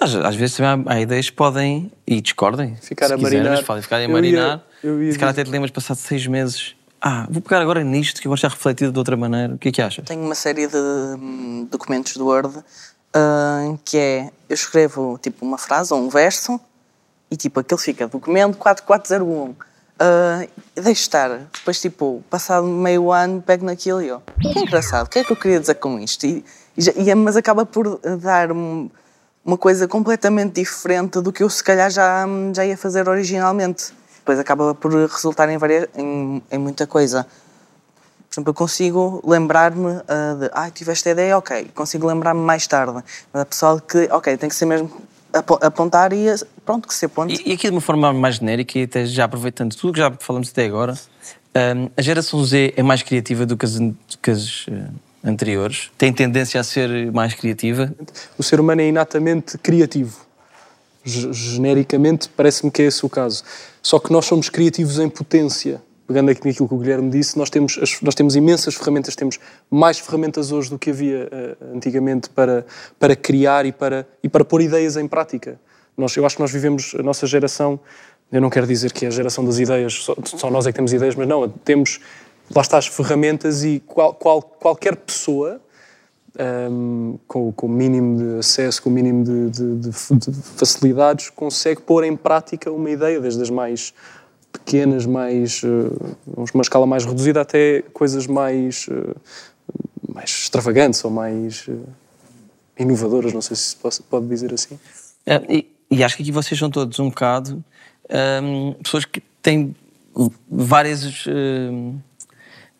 Às, às vezes também há, há, ideias que podem, e discordem, ficar a quiseres, marinar. podem ficar a marinar. Eu ia, eu ia se calhar até te lembras, passado seis meses, ah, vou pegar agora nisto, que agora já refletido de outra maneira. O que é que achas? Tenho uma série de hum, documentos do Word uh, que é, eu escrevo tipo uma frase ou um verso e tipo aquele fica documento 4401. Uh, deixo estar. Depois, tipo, passado meio ano, pego naquilo e eu, que engraçado, o que é que eu queria dizer com isto? E, e, mas acaba por dar uma coisa completamente diferente do que eu se calhar já, já ia fazer originalmente. Depois acaba por resultar em, várias, em, em muita coisa. Por exemplo, eu consigo lembrar-me uh, de, ah, tive esta ideia, ok, consigo lembrar-me mais tarde. Mas a pessoa que, ok, tem que ser mesmo apontar e pronto, que se aponte. E, e aqui de uma forma mais genérica, e até já aproveitando tudo que já falamos até agora, um, a geração Z é mais criativa do que as, do que as uh, anteriores? Tem tendência a ser mais criativa? O ser humano é inatamente criativo. Genericamente, parece-me que é esse o caso. Só que nós somos criativos em potência pegando aqui naquilo que o Guilherme disse, nós temos, nós temos imensas ferramentas, temos mais ferramentas hoje do que havia eh, antigamente para, para criar e para, e para pôr ideias em prática. Nós, eu acho que nós vivemos, a nossa geração, eu não quero dizer que é a geração das ideias, só, só nós é que temos ideias, mas não, temos, lá está as ferramentas e qual, qual- qualquer pessoa um, com, com o mínimo de acesso, com o mínimo de, de- de- de facilidades, consegue pôr em prática uma ideia, desde as mais pequenas, mais, uh, uma escala mais reduzida, até coisas mais, uh, mais extravagantes ou mais uh, inovadoras, não sei se se pode, dizer assim. É, e, e acho que aqui vocês são todos um bocado hum, pessoas que têm várias. hum,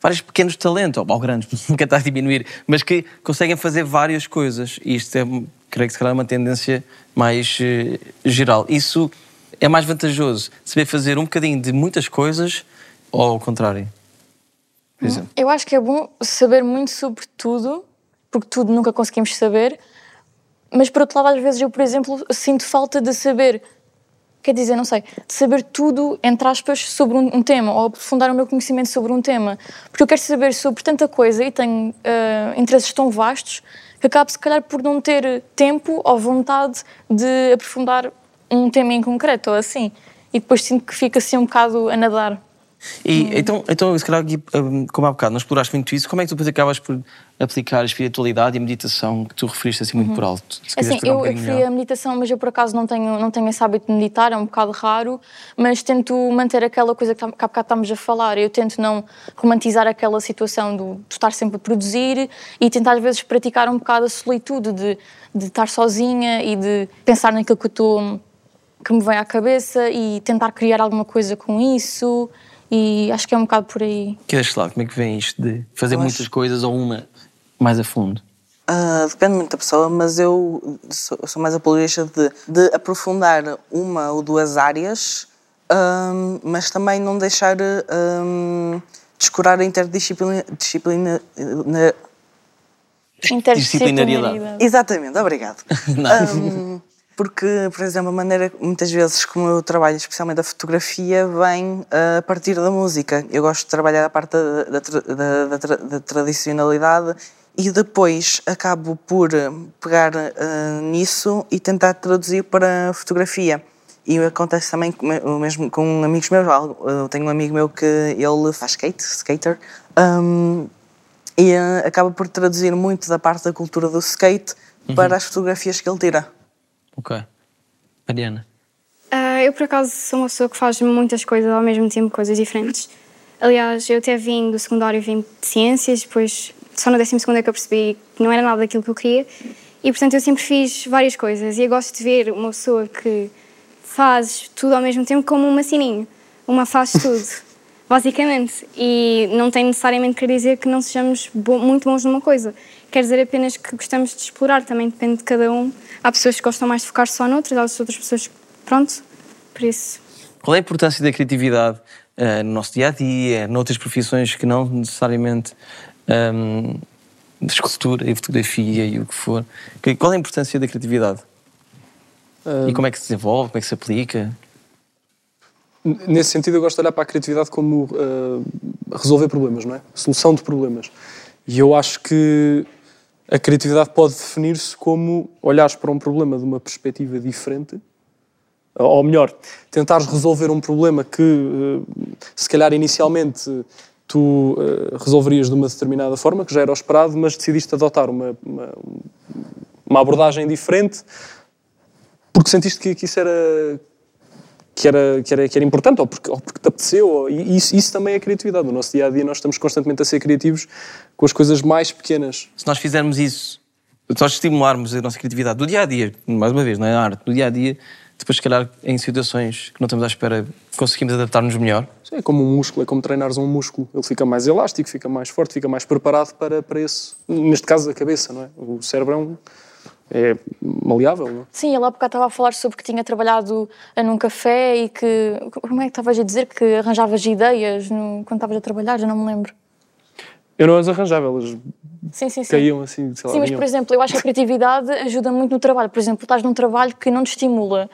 vários pequenos talentos, ou, ou grandes, nunca está a diminuir, mas que conseguem fazer várias coisas. E isto é, creio que se calhar, é uma tendência mais eh, geral. Isso é mais vantajoso saber fazer um bocadinho de muitas coisas ou ao contrário? Por exemplo. Eu acho que é bom saber muito sobre tudo, porque tudo nunca conseguimos saber, mas por outro lado, às vezes eu, por exemplo, sinto falta de saber, quer dizer, não sei, de saber tudo, entre aspas, sobre um, um tema, ou aprofundar o meu conhecimento sobre um tema. Porque eu quero saber sobre tanta coisa e tenho ah, interesses tão vastos que acabo, se calhar, por não ter tempo ou vontade de aprofundar um tema em concreto, ou assim. E depois sinto que fica assim um bocado a nadar. E, então, então, se calhar, hum, como há bocado, não exploraste muito isso, como é que tu depois acabas por aplicar a espiritualidade e a meditação que tu referiste assim muito por alto? Assim, explicar um eu, eu a meditação, mas eu por acaso não tenho, não tenho esse hábito de meditar, é um bocado raro, mas tento manter aquela coisa que, tá- que há bocado estamos a falar. Eu tento não romantizar aquela situação do, de estar sempre a produzir e tentar às vezes praticar um bocado a solitude de, de estar sozinha e de pensar naquilo que eu estou que me vem à cabeça e tentar criar alguma coisa com isso e acho que é um bocado por aí. Que lado, como é que vem isto de fazer Eu acho- muitas coisas ou uma mais a fundo? Ah, depende muito da pessoa, mas eu sou, sou mais apologista de, de aprofundar uma ou duas áreas, ahm, mas também não deixar ahm, descurar a interdisciplina. Disciplina, na- Interdisciplinariedade. Exatamente, obrigado. Ahm, porque, por exemplo, a maneira, muitas vezes, como eu trabalho, especialmente a fotografia, vem ah, a partir da música. Eu gosto de trabalhar a parte da, da da- da tradicionalidade e depois acabo por ah, pegar ah, nisso e tentar traduzir para fotografia. E acontece também com, o mesmo com amigos meus. Algo- Eu tenho um amigo meu que ele faz skate, skater, ahm, e ah, acaba por traduzir muito da parte da cultura do skate para as fotografias que ele tira. Ok. Mariana. Ah, eu, por acaso, sou uma pessoa que faz muitas coisas ao mesmo tempo, coisas diferentes. Aliás, eu até vim do secundário, vim de ciências, depois só no décimo segundo é que eu percebi que não era nada daquilo que eu queria. E, portanto, eu sempre fiz várias coisas. E eu gosto de ver uma pessoa que faz tudo ao mesmo tempo como uma sininho. Uma faz tudo, basicamente. E não tem necessariamente que dizer que não sejamos bo- muito bons numa coisa. Quer dizer apenas que gostamos de explorar, também depende de cada um. Há pessoas que gostam mais de focar só noutras, há outras pessoas pronto, por isso. Qual é a importância da criatividade eh, no nosso dia a dia, noutras profissões que não necessariamente ehm, de escultura e fotografia e o que for? Qual é a importância da criatividade? E como é que se desenvolve, como é que se aplica? Nesse sentido, eu gosto de olhar para a criatividade como ah, resolver problemas, não é? Solução de problemas. E eu acho que a criatividade pode definir-se como olhares para um problema de uma perspectiva diferente, ou melhor, tentares resolver um problema que, ah, se calhar, inicialmente tu ah, resolverias de uma determinada forma, que já era o esperado, mas decidiste adotar uma, uma, uma abordagem diferente porque sentiste que, que isso era que era, que era, que era importante, ou porque, ou porque te apeteceu, ou- e isso, isso também é criatividade. No nosso dia a dia, nós estamos constantemente a ser criativos com as coisas mais pequenas. Se nós fizermos isso, se nós estimularmos a nossa criatividade do dia a dia, mais uma vez, não é a arte, do dia a dia, depois, se calhar, em situações que não estamos à espera, conseguimos adaptar-nos melhor. É como um músculo, é como treinares um músculo. Ele fica mais elástico, fica mais forte, fica mais preparado para, para esse. Neste caso, a cabeça, não é? O cérebro é, um, é maleável, não é? Sim, ele há bocado estava a falar sobre que tinha trabalhado num café e que. Como é que estavas a dizer? Que arranjavas ideias no- quando estavas a trabalhar, já não me lembro. Eu não as arranjava, elas Sim, sim, sim. caíam assim, sei lá. Sim, mas vinham. por exemplo, eu acho que a criatividade ajuda muito no trabalho. Por exemplo, estás num trabalho que não te estimula,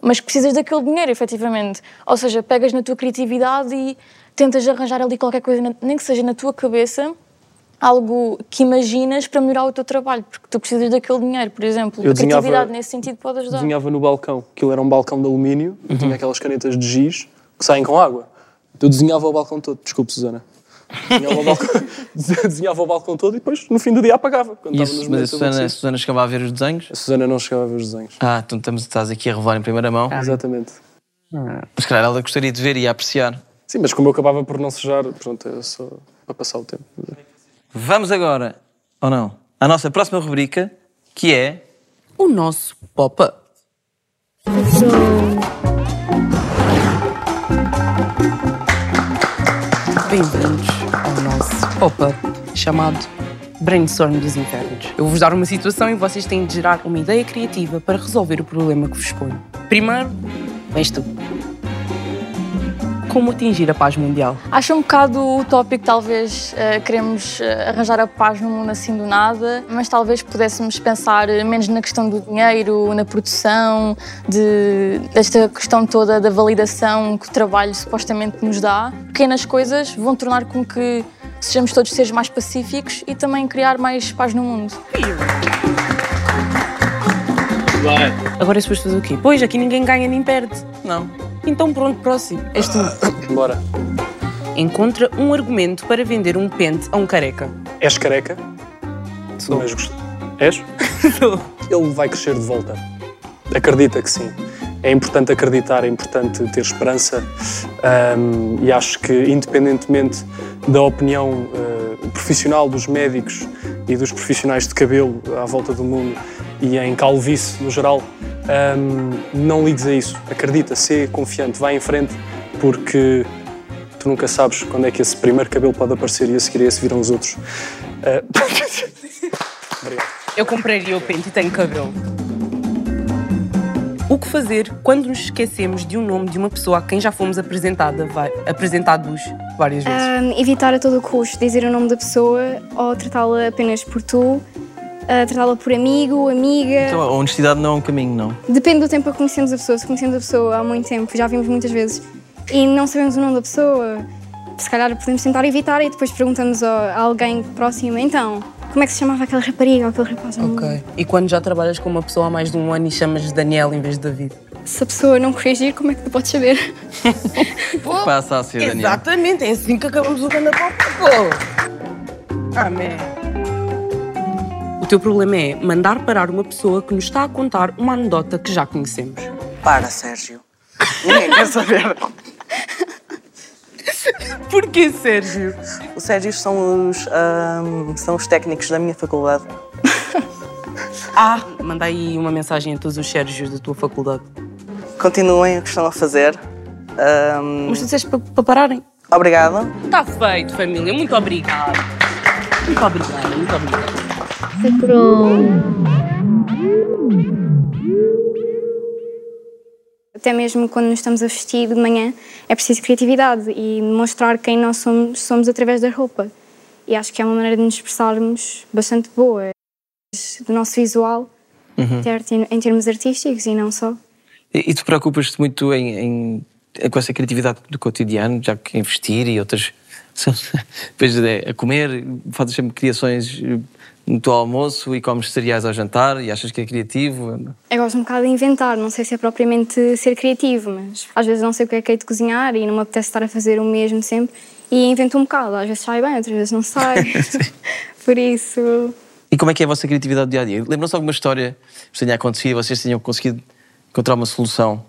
mas precisas daquele dinheiro, efetivamente. Ou seja, pegas na tua criatividade e tentas arranjar ali qualquer coisa, nem que seja na tua cabeça, algo que imaginas para melhorar o teu trabalho, porque tu precisas daquele dinheiro, por exemplo. Eu a desenhava- criatividade nesse sentido pode ajudar. Desenhava no balcão. Aquilo era um balcão de alumínio e tinha aquelas canetas de giz que saem com água. Eu desenhava o balcão todo. Desculpe, Susana. Desenhava o balcão, desenhava o balcão todo e depois, no fim do dia, apagava. Quando E isso, nos mas a Susana, a. Susana chegava a ver os desenhos? A Susana não chegava a ver os desenhos. Ah, então estamos, estás aqui a revelar em primeira mão. Exatamente. Mas calhar ela gostaria de ver e apreciar. Sim, mas como eu acabava por não sujar, pronto, é só para passar o tempo. Vamos agora, ou não, à nossa próxima rubrica, que é... O nosso pop-up. Bem-vindos pop-up chamado Brainstorm dos Infernos. Eu vou-vos dar uma situação e vocês têm de gerar uma ideia criativa para resolver o problema que vos ponho. Primeiro, vens tu. Como atingir a paz mundial? Acho um bocado utópico, talvez, eh, queremos eh, arranjar a paz no mundo assim do nada, mas talvez pudéssemos pensar menos na questão do dinheiro, na produção, de, desta questão toda da validação que o trabalho supostamente nos dá. Pequenas coisas vão tornar com que sejamos todos seres mais pacíficos e também criar mais paz no mundo. Agora é suposto fazer o quê? Pois, aqui ninguém ganha nem perde. Não. Então pronto, próximo. És tu. Bora. Encontra um argumento para vender um pente a um careca. És careca? Sou. Mas gost... És? Ele vai crescer de volta. Acredita que sim. É importante acreditar, é importante ter esperança ahm, e acho que, independentemente da opinião ah, profissional dos médicos e dos profissionais de cabelo à volta do mundo e em calvície no geral, ahm, não ligues a isso. Acredita, sê confiante, vai em frente, porque tu nunca sabes quando é que esse primeiro cabelo pode aparecer e a seguir esse viram os outros. Obrigado. Eu compraria o pente e tenho cabelo. O que fazer quando nos esquecemos de um nome de uma pessoa a quem já fomos apresentada, vai, apresentados várias vezes? Ahm, evitar a todo custo dizer o nome da pessoa ou tratá-la apenas por tu, ah, tratá-la por amigo, amiga. Então, a honestidade não é um caminho, não. Depende do tempo a que conhecemos a pessoa. Se conhecemos a pessoa há muito tempo, já vimos muitas vezes, e não sabemos o nome da pessoa, se calhar podemos tentar evitar e depois perguntamos a a alguém próximo, então, como é que se chamava aquela rapariga ou aquele rapaz? Ok. E quando já trabalhas com uma pessoa há mais de um ano e chamas de Daniel em vez de David? Se a pessoa não corrigir, como é que tu podes saber? Passa a ser, Daniel. Exatamente, é assim que acabamos o grande Amém. O teu problema é mandar parar uma pessoa que nos está a contar uma anedota que já conhecemos. Para, Sérgio. Ninguém quer saber. Porquê, Sérgio? O Sérgio são os, ahm, são os técnicos da minha faculdade. Ah, manda aí uma mensagem a todos os Sérgios da tua faculdade. Continuem o que estão a fazer. Ahm, Mas tu disseste para, para pararem. Obrigada. Está feito, família. Muito obrigada. Muito obrigada, muito obrigada. Até mesmo quando nos estamos a vestir de manhã, é preciso criatividade e mostrar quem nós somos, somos através da roupa. E acho que é uma maneira de nos expressarmos bastante boa. Do nosso visual, Uhum. em termos artísticos e não só. E, e tu preocupas-te muito em, em- com essa criatividade do cotidiano, já que em vestir e outras. Depois é, a comer, fazes sempre criações no teu almoço e comes cereais ao jantar e achas que é criativo. Eu gosto um bocado de inventar, não sei se é propriamente ser criativo, mas às vezes não sei o que é que é de cozinhar e não me apetece estar a fazer o mesmo sempre e invento um bocado. Às vezes sai bem, outras vezes não sai. Por isso. E como é que é a vossa criatividade do dia a dia? Lembram-se de alguma história que tenha acontecido e vocês tenham conseguido encontrar uma solução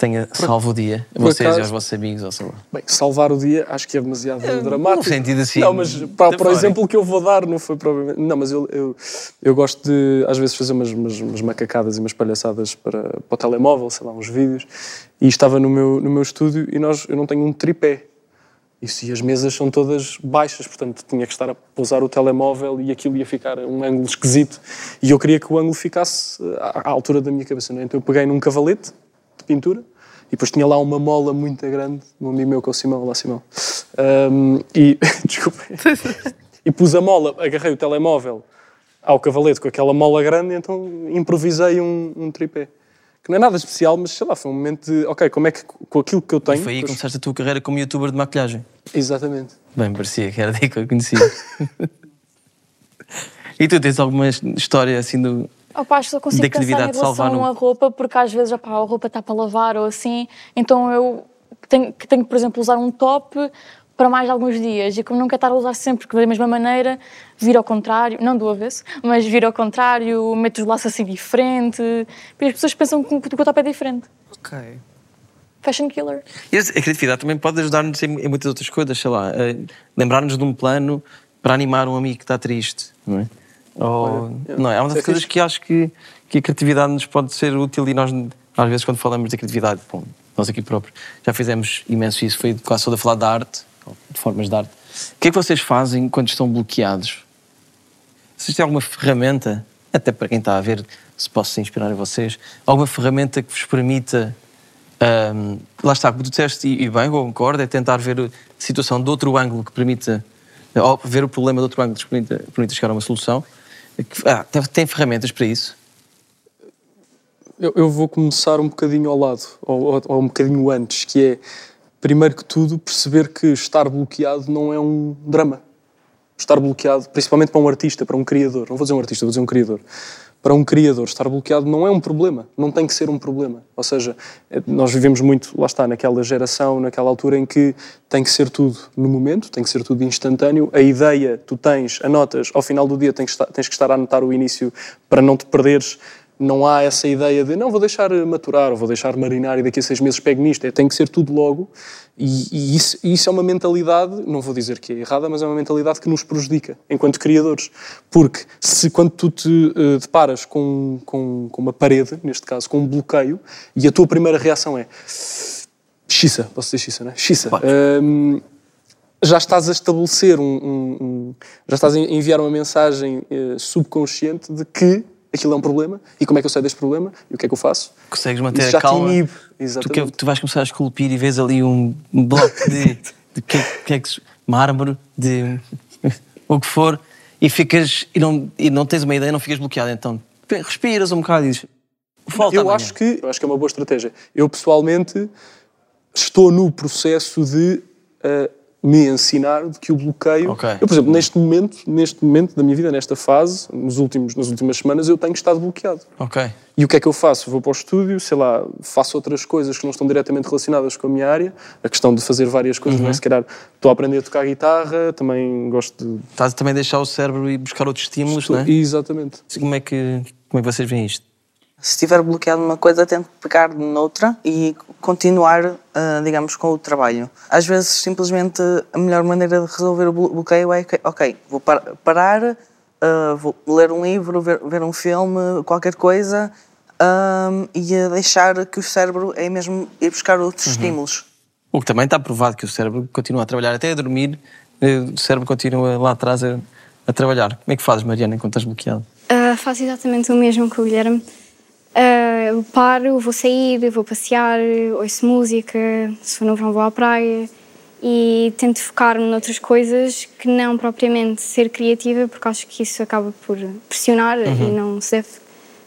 tenha salvo o dia? Por vocês e acaso- aos vossos amigos, ou sei lá. Bem, salvar o dia acho que é demasiado dramático. no sentido assim, Não, mas para, para o exemplo que eu vou dar, não foi provavelmente. Não, mas eu, eu, eu gosto de, às vezes, fazer umas, umas, umas macacadas e umas palhaçadas para, para o telemóvel, sei lá, uns vídeos. E estava no meu, no meu estúdio e nós, eu não tenho um tripé. Isso, e as mesas são todas baixas, portanto tinha que estar a pousar o telemóvel e aquilo ia ficar a um ângulo esquisito. E eu queria que o ângulo ficasse à, à altura da minha cabeça. Não é? Então eu peguei num cavalete pintura e depois tinha lá uma mola muito grande, um amigo meu que é o Simão, lá Simão. Ahm, e, desculpa, e pus a mola, agarrei o telemóvel ao cavalete com aquela mola grande e então improvisei um, um tripé. que não é nada especial, mas sei lá, foi um momento de, ok, como é que com aquilo que eu tenho. E foi aí que depois- começaste a tua carreira como youtuber de maquilhagem. Exatamente. Bem, parecia que era daí que eu conhecia. e tu tens alguma história assim do. Opa, acho que só consigo Da pensar em relação salvar a roupa, porque às vezes opá, a roupa está para lavar ou assim, então eu tenho, que tenho, por exemplo, usar um top para mais alguns dias e como não quero estar a usar sempre porque da mesma maneira, vira ao contrário, não do avesso, mas vira ao contrário, meto os laços assim diferente, e as pessoas pensam que o teu top é diferente. Ok. Fashion killer. E a criatividade também pode ajudar-nos em, em muitas outras coisas, sei lá, eh, lembrar-nos de um plano para animar um amigo que está triste, não é? Ou, não é? Uma das coisas que acho que, que a criatividade nos pode ser útil e nós, às vezes, quando falamos da criatividade, bom, nós aqui próprios já fizemos imenso isso, foi quase toda a falar de arte, de formas de arte. O que é que vocês fazem quando estão bloqueados? Vocês têm alguma ferramenta, até para quem está a ver, se posso inspirar em vocês, alguma ferramenta que vos permita Ahm, lá está, como tu disseste, e, e bem, concordo, é tentar ver a situação de outro ângulo que permita, ou ver o problema de outro ângulo que permita, permita chegar a uma solução. Ah, tem, ferramentas para isso? Eu, eu vou começar um bocadinho ao lado, ou- ou um bocadinho antes, que é, primeiro que tudo, perceber que estar bloqueado não é um drama. Estar bloqueado, principalmente para um artista, para um criador, não vou dizer um artista, vou dizer um criador. Para um criador, estar bloqueado não é um problema, não tem que ser um problema. Ou seja, eh, nós vivemos muito, lá está, naquela geração, naquela altura em que tem que ser tudo no momento, tem que ser tudo instantâneo. A ideia, tu tens, anotas, ao final do dia tens que estar, tens que estar a anotar o início para não te perderes não há essa ideia de não, vou deixar maturar, ou vou deixar marinar e daqui a seis meses pego nisto. É, tem que ser tudo logo. E, e isso, isso é uma mentalidade, não vou dizer que é errada, mas é uma mentalidade que nos prejudica enquanto criadores. Porque se quando tu te eh, deparas com, com, com uma parede, neste caso, com um bloqueio, e a tua primeira reação é xissa, posso dizer xissa, não é? Xissa. Hum, já estás a estabelecer um, um- um- já estás a enviar uma mensagem eh, subconsciente de que aquilo é um problema e como é que eu sei deste problema e o que é que eu faço. Consegues manter Isso a calma? te inibe. Tu, que, tu vais começar a esculpir e vês ali um bloco de, de que, que é que mármore, de o que for, e ficas e não, e não tens uma ideia, não ficas bloqueado. Então respiras um bocado e dizes, volta eu amanhã." acho que eu acho que é uma boa estratégia. Eu pessoalmente estou no processo de eh, me ensinar de que o bloqueio. Ok. Eu, por exemplo, neste momento, neste momento da minha vida, nesta fase, nos últimos, nas últimas semanas, eu tenho estado bloqueado. Ok. E o que é que eu faço? Vou para o estúdio, sei lá, faço outras coisas que não estão diretamente relacionadas com a minha área. A questão de fazer várias coisas, Uhum. não é? Se calhar estou a aprender a tocar guitarra, também gosto de. Estás a também deixar o cérebro e buscar outros estímulos, Estou- não é? Exatamente. Como é que, como é que vocês veem isto? Se estiver bloqueado numa coisa, tento pegar noutra e continuar, ah, digamos, com o trabalho. Às vezes, simplesmente, a melhor maneira de resolver o blo- bloqueio é que, ok, vou par- parar, ah, vou ler um livro, ver, ver um filme, qualquer coisa, e a deixar que o cérebro é mesmo ir buscar outros Uhum. estímulos. O que também está provado que o cérebro continua a trabalhar até a dormir, eh, o cérebro continua lá atrás a, a trabalhar. Como é que fazes, Mariana, enquanto estás bloqueado? Ah, faço exatamente o mesmo que o Guilherme. Ah, eu paro, vou sair, vou passear, ouço música, se for no verão vou à praia e tento focar-me noutras coisas que não propriamente ser criativa, porque acho que isso acaba por pressionar Uhum. e não se deve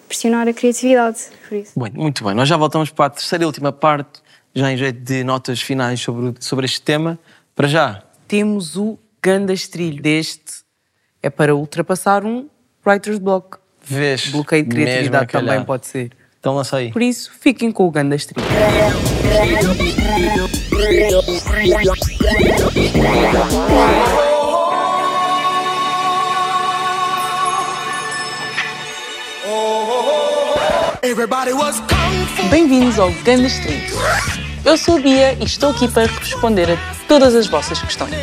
pressionar a criatividade. Por isso. Bem, muito bem, nós já voltamos para a terceira e última parte, já em jeito de notas finais sobre, sobre este tema. Para já. Temos o Gandastrilho. Deste é para ultrapassar um writer's block. Vês? Bloqueio de criatividade também pode ser. Então lança aí. Por isso, fiquem com o Gandastrilho. Bem-vindos ao Gandastrilho. Eu sou a Bia e estou aqui para responder a todas as vossas questões.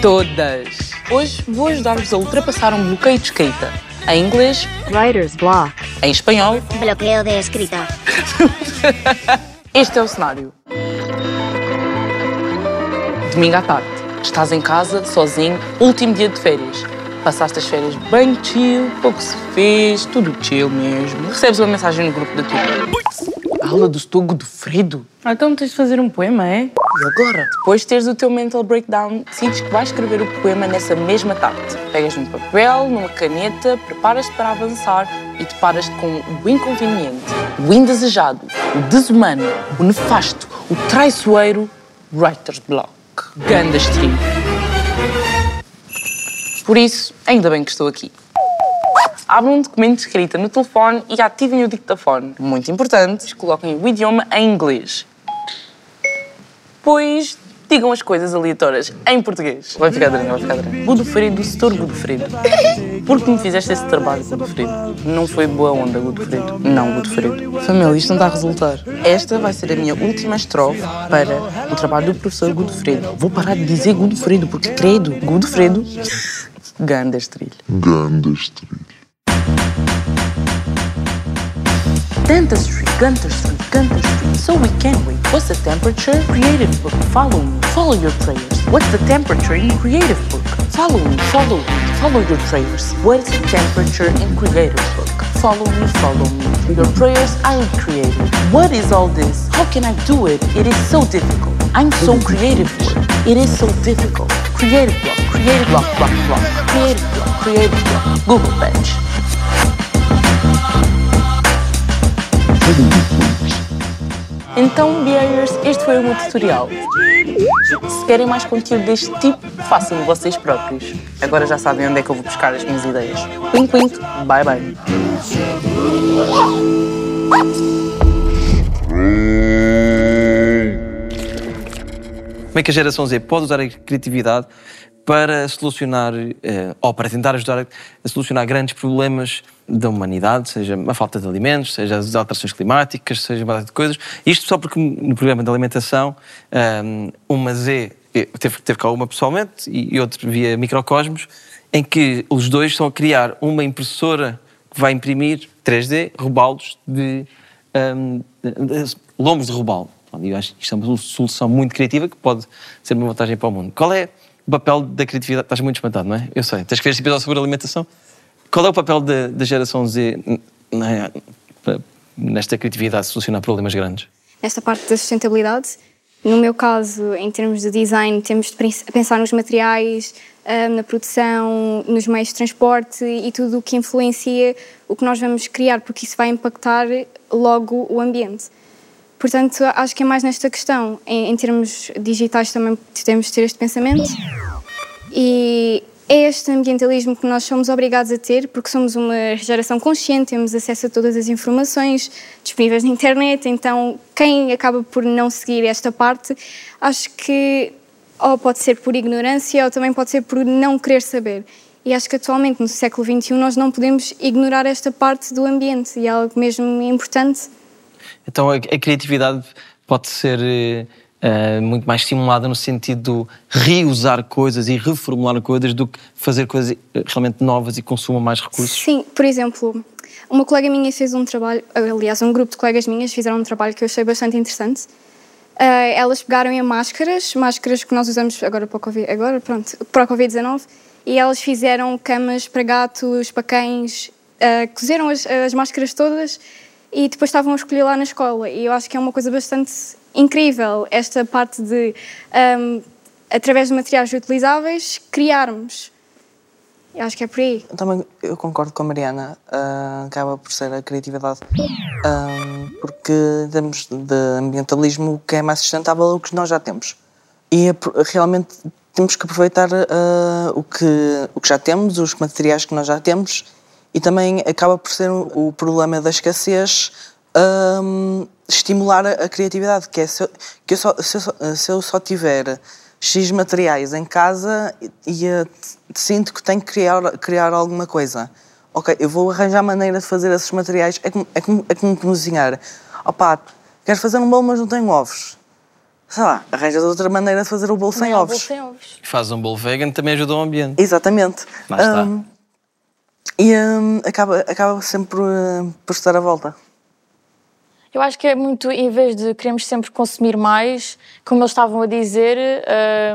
Todas! Hoje vou ajudar-vos a ultrapassar um bloqueio de escrita. Em inglês, writer's block. Em espanhol, Bloqueo de escrita. este é o cenário. Domingo à tarde. Estás em casa, sozinho, último dia de férias. Passaste as férias bem chill, pouco se fez, tudo chill mesmo. Recebes uma mensagem no grupo da turma. Aula do Stogo do Fredo. Ah, então tens de fazer um poema, é? E agora? Depois de teres o teu mental breakdown, decides que vais escrever o poema nessa mesma tarde. Pegas num papel, numa caneta, preparas-te para avançar e deparas-te com o inconveniente o indesejado, o desumano, o nefasto, o traiçoeiro Writer's Block. Ganda. Por isso, ainda bem que estou aqui. Abram um documento escrito no telefone e ativem o dictafone. Muito importante, coloquem o idioma em inglês. Pois digam as coisas aleatórias em português. Vai ficar adrenado, vai ficar adrenado. Godofredo, setor Godofredo. Por que me fizeste esse trabalho, Godofredo? Não foi boa onda, Godofredo. Não, Godofredo. Família, isto não está a resultar. Esta vai ser a minha última estrofe para o trabalho do professor Godofredo. Vou parar de dizer Godofredo, porque credo, Godofredo, ganda estrilho. Gandastrilho. Dentistry, dentistry, dentistry. So we can wait. What's the temperature? Creative book. Follow me. Follow your prayers. What's the temperature in creative book? Follow me. Follow me. Follow your prayers. What is the temperature in creative book? Follow me. Follow me. Your prayers are creative. What is all this? How can I do it? It is so difficult. I'm so creative for it. Is so difficult. Creative block. Creative block. Block. Block. Creative block. Creative block. Google Patch. Então, Bears, este foi o meu tutorial. Se querem mais conteúdo deste tipo, façam vocês próprios. Agora já sabem onde é que eu vou buscar as minhas ideias. Wink, wink. Bye, bye. Como é que a geração Z pode usar a criatividade para solucionar, eh, ou para tentar ajudar a solucionar grandes problemas da humanidade, seja a falta de alimentos, seja as alterações climáticas, seja uma de coisas. Isto só porque no programa de alimentação, ahm, uma Z, eh, teve, teve cá uma pessoalmente e, outro via microcosmos, em que os dois estão a criar uma impressora que vai imprimir 3D robalos de, ahm, de- de- lombos de robalo. Eu acho que isto é uma solução muito criativa que pode ser uma vantagem para o mundo. Qual é o papel da criatividade? Estás muito espantado, não é? Eu sei. Tens que ver este episódio sobre alimentação. Qual é o papel da, da geração Z na- nesta criatividade de solucionar problemas grandes? nesta parte da sustentabilidade. No meu caso, em termos de design, temos de pens- pensar nos materiais, ah, na produção, nos meios de transporte e tudo o que influencia o que nós vamos criar, porque isso vai impactar logo o ambiente. Portanto, acho que é mais nesta questão. Em, em termos digitais também temos de ter este pensamento. E é este ambientalismo que nós somos obrigados a ter, porque somos uma geração consciente, temos acesso a todas as informações disponíveis na internet, então quem acaba por não seguir esta parte, acho que ou pode ser por ignorância ou também pode ser por não querer saber. E acho que atualmente, no século XXI, nós não podemos ignorar esta parte do ambiente e é algo mesmo importante. Então a, a criatividade pode ser eh, muito mais estimulada no sentido de reusar coisas e reformular coisas do que fazer coisas eh, realmente novas e consumam mais recursos. Sim, por exemplo, uma colega minha fez um trabalho, aliás, um grupo de colegas minhas fizeram um trabalho que eu achei bastante interessante. Ah, elas pegaram em máscaras, máscaras que nós usamos agora para o Covid, agora pronto, para o Covid-19, e elas fizeram camas para gatos, para cães, ah, cozeram as, as máscaras todas e depois estavam a escolher lá na escola. E eu acho que é uma coisa bastante incrível esta parte de, ahm, através de materiais reutilizáveis, criarmos. Eu acho que é por aí. Também eu concordo com a Mariana, ah, acaba por ser a criatividade, ah, porque temos de ambientalismo o que é mais sustentável é o que nós já temos. E é realmente temos que aproveitar ah, o, que, o que já temos, os materiais que nós já temos, e também acaba por ser o, problema da escassez ah, estimular a, criatividade, que é se eu, que eu só, se, eu só, se eu só tiver X materiais em casa e, e sinto que tenho que criar, criar alguma coisa. Ok, eu vou arranjar maneira de fazer esses materiais. É como, é como, é como cozinhar. Opá, quero fazer um bolo, mas não tenho ovos. Sei lá, arranjas outra maneira de fazer o bolo sem ovos. Faz um bolo vegan também ajuda o ambiente. Exatamente. Lá está. Hum, e hum, acaba, acaba sempre por, eh, por estar à volta. Eu acho que é muito, em vez de queremos sempre consumir mais, como eles estavam a dizer,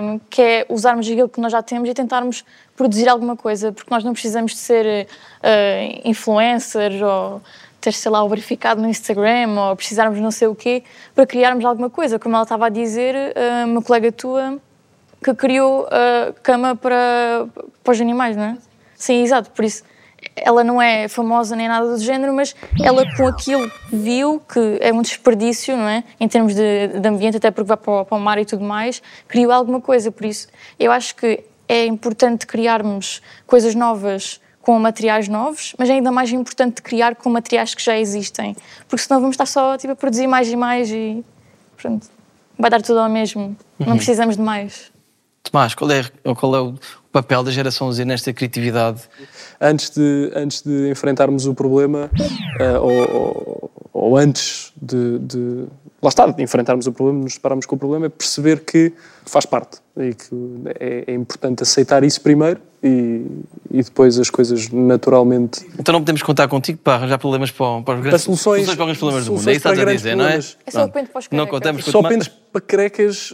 hum, que é usarmos aquilo que nós já temos e tentarmos produzir alguma coisa, porque nós não precisamos de ser eh, influencers ou ter, sei lá, o verificado no Instagram ou precisarmos não sei o quê para criarmos alguma coisa. Como ela estava a dizer, eh, uma colega tua que criou a cama para, para os animais, não é? Sim, exato. Por isso, ela não é famosa nem nada do género, mas ela com aquilo que viu, que é um desperdício, não é? Em termos de, de ambiente, até porque vai para o, para o mar e tudo mais, criou alguma coisa. Por isso, eu acho que é importante criarmos coisas novas com materiais novos, mas é ainda mais importante criar com materiais que já existem, porque senão vamos estar só tipo, a produzir mais e mais e pronto, vai dar tudo ao mesmo. Não Uhum. precisamos de mais. Tomás, qual é, qual é o papel da geração Z nesta criatividade? antes de, antes de enfrentarmos o problema, ou, ou- ou antes de, de- Lá está, de enfrentarmos o problema, nos depararmos com o problema, é perceber que faz parte e que é, é importante aceitar isso primeiro e, e depois as coisas naturalmente. Então não podemos contar contigo para arranjar problemas para, para os grandes soluções- para os grandes problemas do mundo. soluções É isso que estás para a dizer, não é? problemas. É só o pente para os Não carecas. contamos com Só pendes para carecas,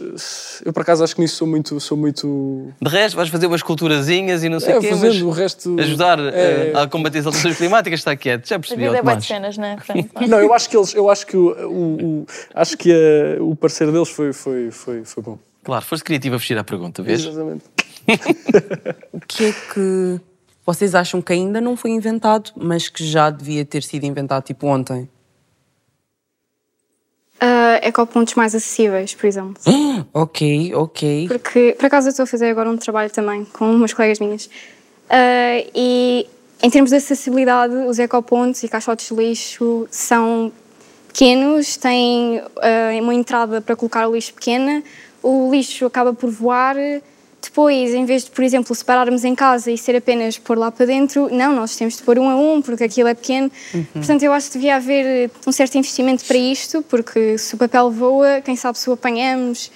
eu por acaso acho que nisso sou muito. Sou muito De resto, vais fazer umas culturazinhas e não sei É, o quê, fazendo mas o resto- ajudar é. eh, a combater as alterações climáticas, está quieto. Já A percebi, vida ó, é de cenas, não é? Não, eu acho que eles, eu acho que o, o- o- acho que eh, o parecer deles foi, foi, foi, foi bom. Claro, foste criativo a fugir à pergunta, vês? Exatamente. O que é que vocês acham que ainda não foi inventado, mas que já devia ter sido inventado tipo ontem? Uh, ecopontos mais acessíveis, por exemplo. ok, ok. Porque, por acaso, eu estou a fazer agora um trabalho também com umas colegas minhas. Uh, e, em termos de acessibilidade, os ecopontos e caixotes de lixo são pequenos, têm uh, uma entrada para colocar o lixo pequena, o lixo acaba por voar. Depois, em vez de, por exemplo, separarmos em casa e ser apenas pôr lá para dentro, não, nós temos de pôr um a um, porque aquilo é pequeno. Portanto, eu acho que devia haver um certo investimento para isto, porque se o papel voa, quem sabe se o apanhamos.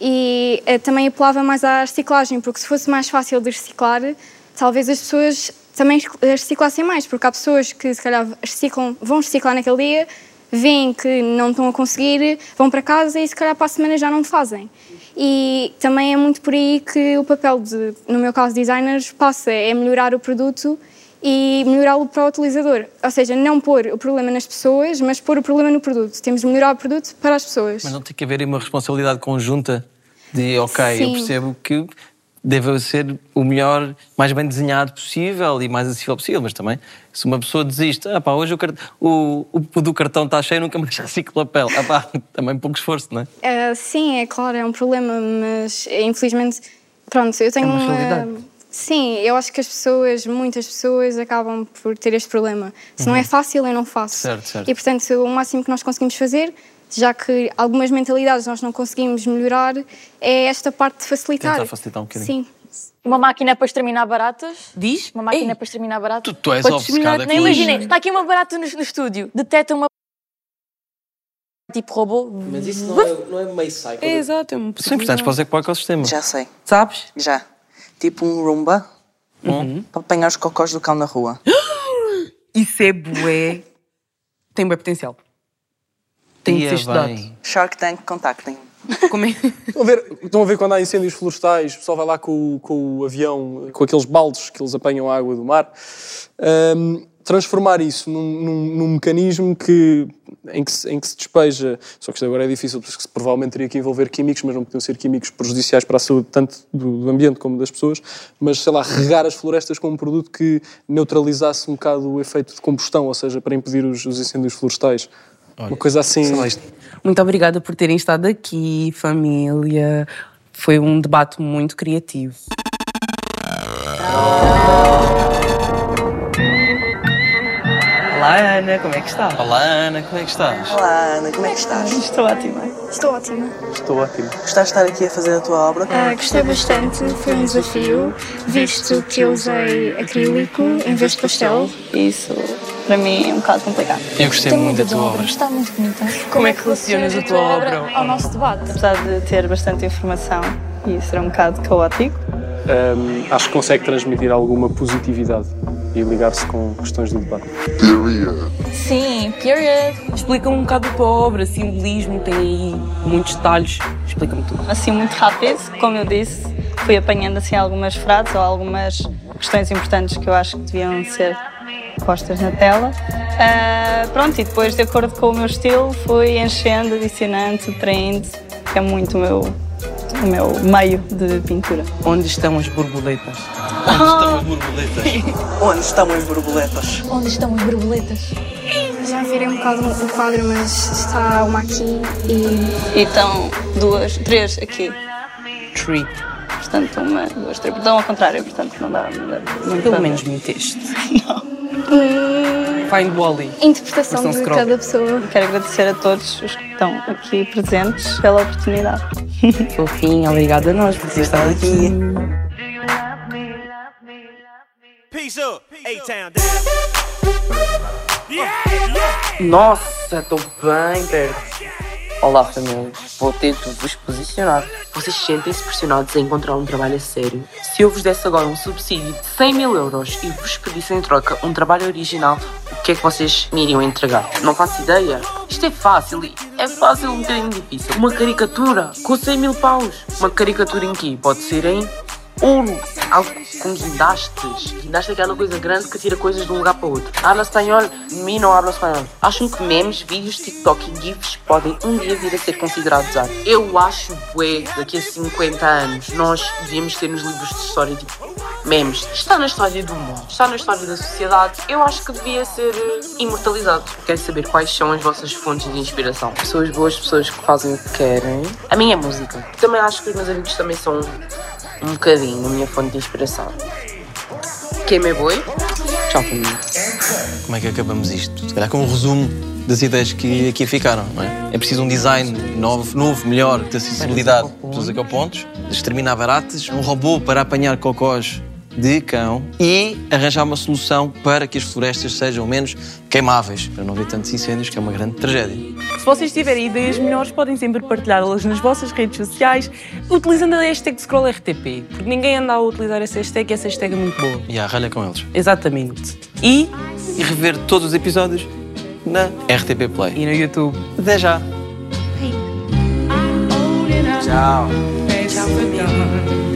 E eh, também apelava mais à reciclagem, porque se fosse mais fácil de reciclar, talvez as pessoas também reciclassem mais, porque há pessoas que se calhar reciclam, vão reciclar naquele dia, veem que não estão a conseguir, vão para casa e se calhar para a semana já não fazem. E também é muito por aí que o papel de, no meu caso, designers, passa, é melhorar o produto e melhorá-lo para o utilizador. Ou seja, não pôr o problema nas pessoas, mas pôr o problema no produto. Temos de melhorar o produto para as pessoas. Mas não tem que haver uma responsabilidade conjunta de, ok, eu Sim. percebo que deve ser o melhor, mais bem desenhado possível e mais acessível possível, mas também, se uma pessoa desiste, ah pá, hoje o, cart- o, o do cartão está cheio, nunca mais reciclo papel. Ah pá, também pouco esforço, não é? Ah, sim, é claro, é um problema, mas eh, infelizmente, pronto, eu tenho É uma realidade. Sim, eu acho que as pessoas, muitas pessoas, acabam por ter este problema. Se não Uhum. é fácil, eu não faço. Certo, certo. E portanto, o máximo que nós conseguimos fazer, já que algumas mentalidades nós não conseguimos melhorar, é esta parte de facilitar. Tentar facilitar um bocadinho. Sim. Uma máquina para exterminar baratas. Diz? Uma máquina para exterminar baratas. Tu, tu és obcecada exterminar- com Nem isto. imaginei. Está aqui uma barata no, no estúdio. Detecta uma. Tipo robô. Mas isso não é, não é meio cycle. exato, é uma São importantes para o, para o ecossistema. Já sei. Sabes? Já. Tipo um Roomba Uhum. para apanhar os cocós do cão na rua. Isso é bué. Tem bué potencial. Tem estudado. Shark Tank, contactem. Como é? Estão a, ver, estão a ver quando há incêndios florestais, o pessoal vai lá com, o- com o avião, com aqueles baldes que eles apanham a água do mar. Ahm, transformar isso num, num- num mecanismo que, em, que se, em que se despeja. Só que isto agora é difícil, porque provavelmente teria que envolver químicos, mas não podiam ser químicos prejudiciais para a saúde tanto do, do ambiente como das pessoas. Mas sei lá, regar as florestas com um produto que neutralizasse um bocado o efeito de combustão, ou seja, para impedir os, os incêndios florestais. Uma coisa assim. Muito obrigada por terem estado aqui, família. Foi um debate muito criativo. Olá, Ana, como é que está? Olá, Ana, como é que estás? Olá, Ana, como é que estás? Estou ótima. Estou ótima. Estou ótimo. Gostaste de estar aqui a fazer a tua obra? Ah, gostei bastante, foi um desafio, visto que eu usei acrílico em vez de pastel. Isso, para mim, é um bocado complicado. Eu gostei muito da tua obra. Está muito bonita. Como é que relacionas a tua obra ao nosso debate? Apesar de ter bastante informação e ser um bocado caótico, Ahm, acho que consegue transmitir alguma positividade e ligar-se com questões do debate. Sim, period. Explica um bocado a tua obra, simbolismo, tem aí muitos detalhes. Explica-me tudo. assim muito rápido, como eu disse, fui apanhando assim algumas frases ou algumas questões importantes que eu acho que deviam ser postas na tela. Ah, pronto, e depois, de acordo com o meu estilo, fui enchendo, adicionando, traindo, que é muito o meu, o meu meio de pintura. Onde estão as borboletas? Onde estão as borboletas? Onde estão as borboletas? Onde estão as borboletas? Já virei um bocado o quadro, mas está uma aqui e. E estão duas, três aqui. Tree. Portanto, uma, duas, três. Estão ao contrário, portanto não dá. Não dá não Pelo menos meteste. Hum, Find Wally. interpretação de scroll. cada pessoa. Quero agradecer a todos os que estão aqui presentes pela oportunidade. Fofinha, obrigada a nós por ter estado aqui. Peace up, A-Town. Nossa, estou bem perto. Olá, família. Vou ter de vos posicionar. Vocês sentem-se pressionados a encontrar um trabalho a sério? Se eu vos desse agora um subsídio de 100 mil euros e vos pedisse em troca um trabalho original, o que é que vocês me iriam entregar? Não faço ideia. Isto é fácil e é fácil um bocadinho difícil. Uma caricatura com 100 mil paus. Uma caricatura em que pode ser em ouro, algo com guindastes. Guindaste é aquela coisa grande que tira coisas de um lugar para outro. Habla espanhol? Mim não habla espanhol. Acham que memes, vídeos, TikTok e GIFs podem um dia vir a ser considerados arte? Eu acho, bué, daqui a 50 anos, nós devíamos ter nos livros de história, tipo, memes. Está na história do mundo, está na história da sociedade. Eu acho que devia ser eh, imortalizado. Quero saber quais são as vossas fontes de inspiração. Pessoas boas, pessoas que fazem o que querem. A minha é música. Também acho que os meus amigos também são um bocadinho a minha fonte de inspiração. Quem é boi? Tchau, família. Como é que acabamos isto? Se calhar com um resumo das ideias que aqui ficaram, não é? É preciso um design novo, novo melhor, de acessibilidade, pessoas ecopontos, de exterminar baratas, um robô para apanhar cocós de cão e arranjar uma solução para que as florestas sejam menos queimáveis, para não haver tantos incêndios, que é uma grande tragédia. Se vocês tiverem ideias melhores, podem sempre partilhá-las nas vossas redes sociais, utilizando a hashtag ScrollRTP, porque ninguém anda a utilizar essa hashtag e essa hashtag é muito boa. E a ralha com eles. Exatamente. E? E rever todos os episódios na RTP Play. E no YouTube. Até já. Tchau. Tchau, família.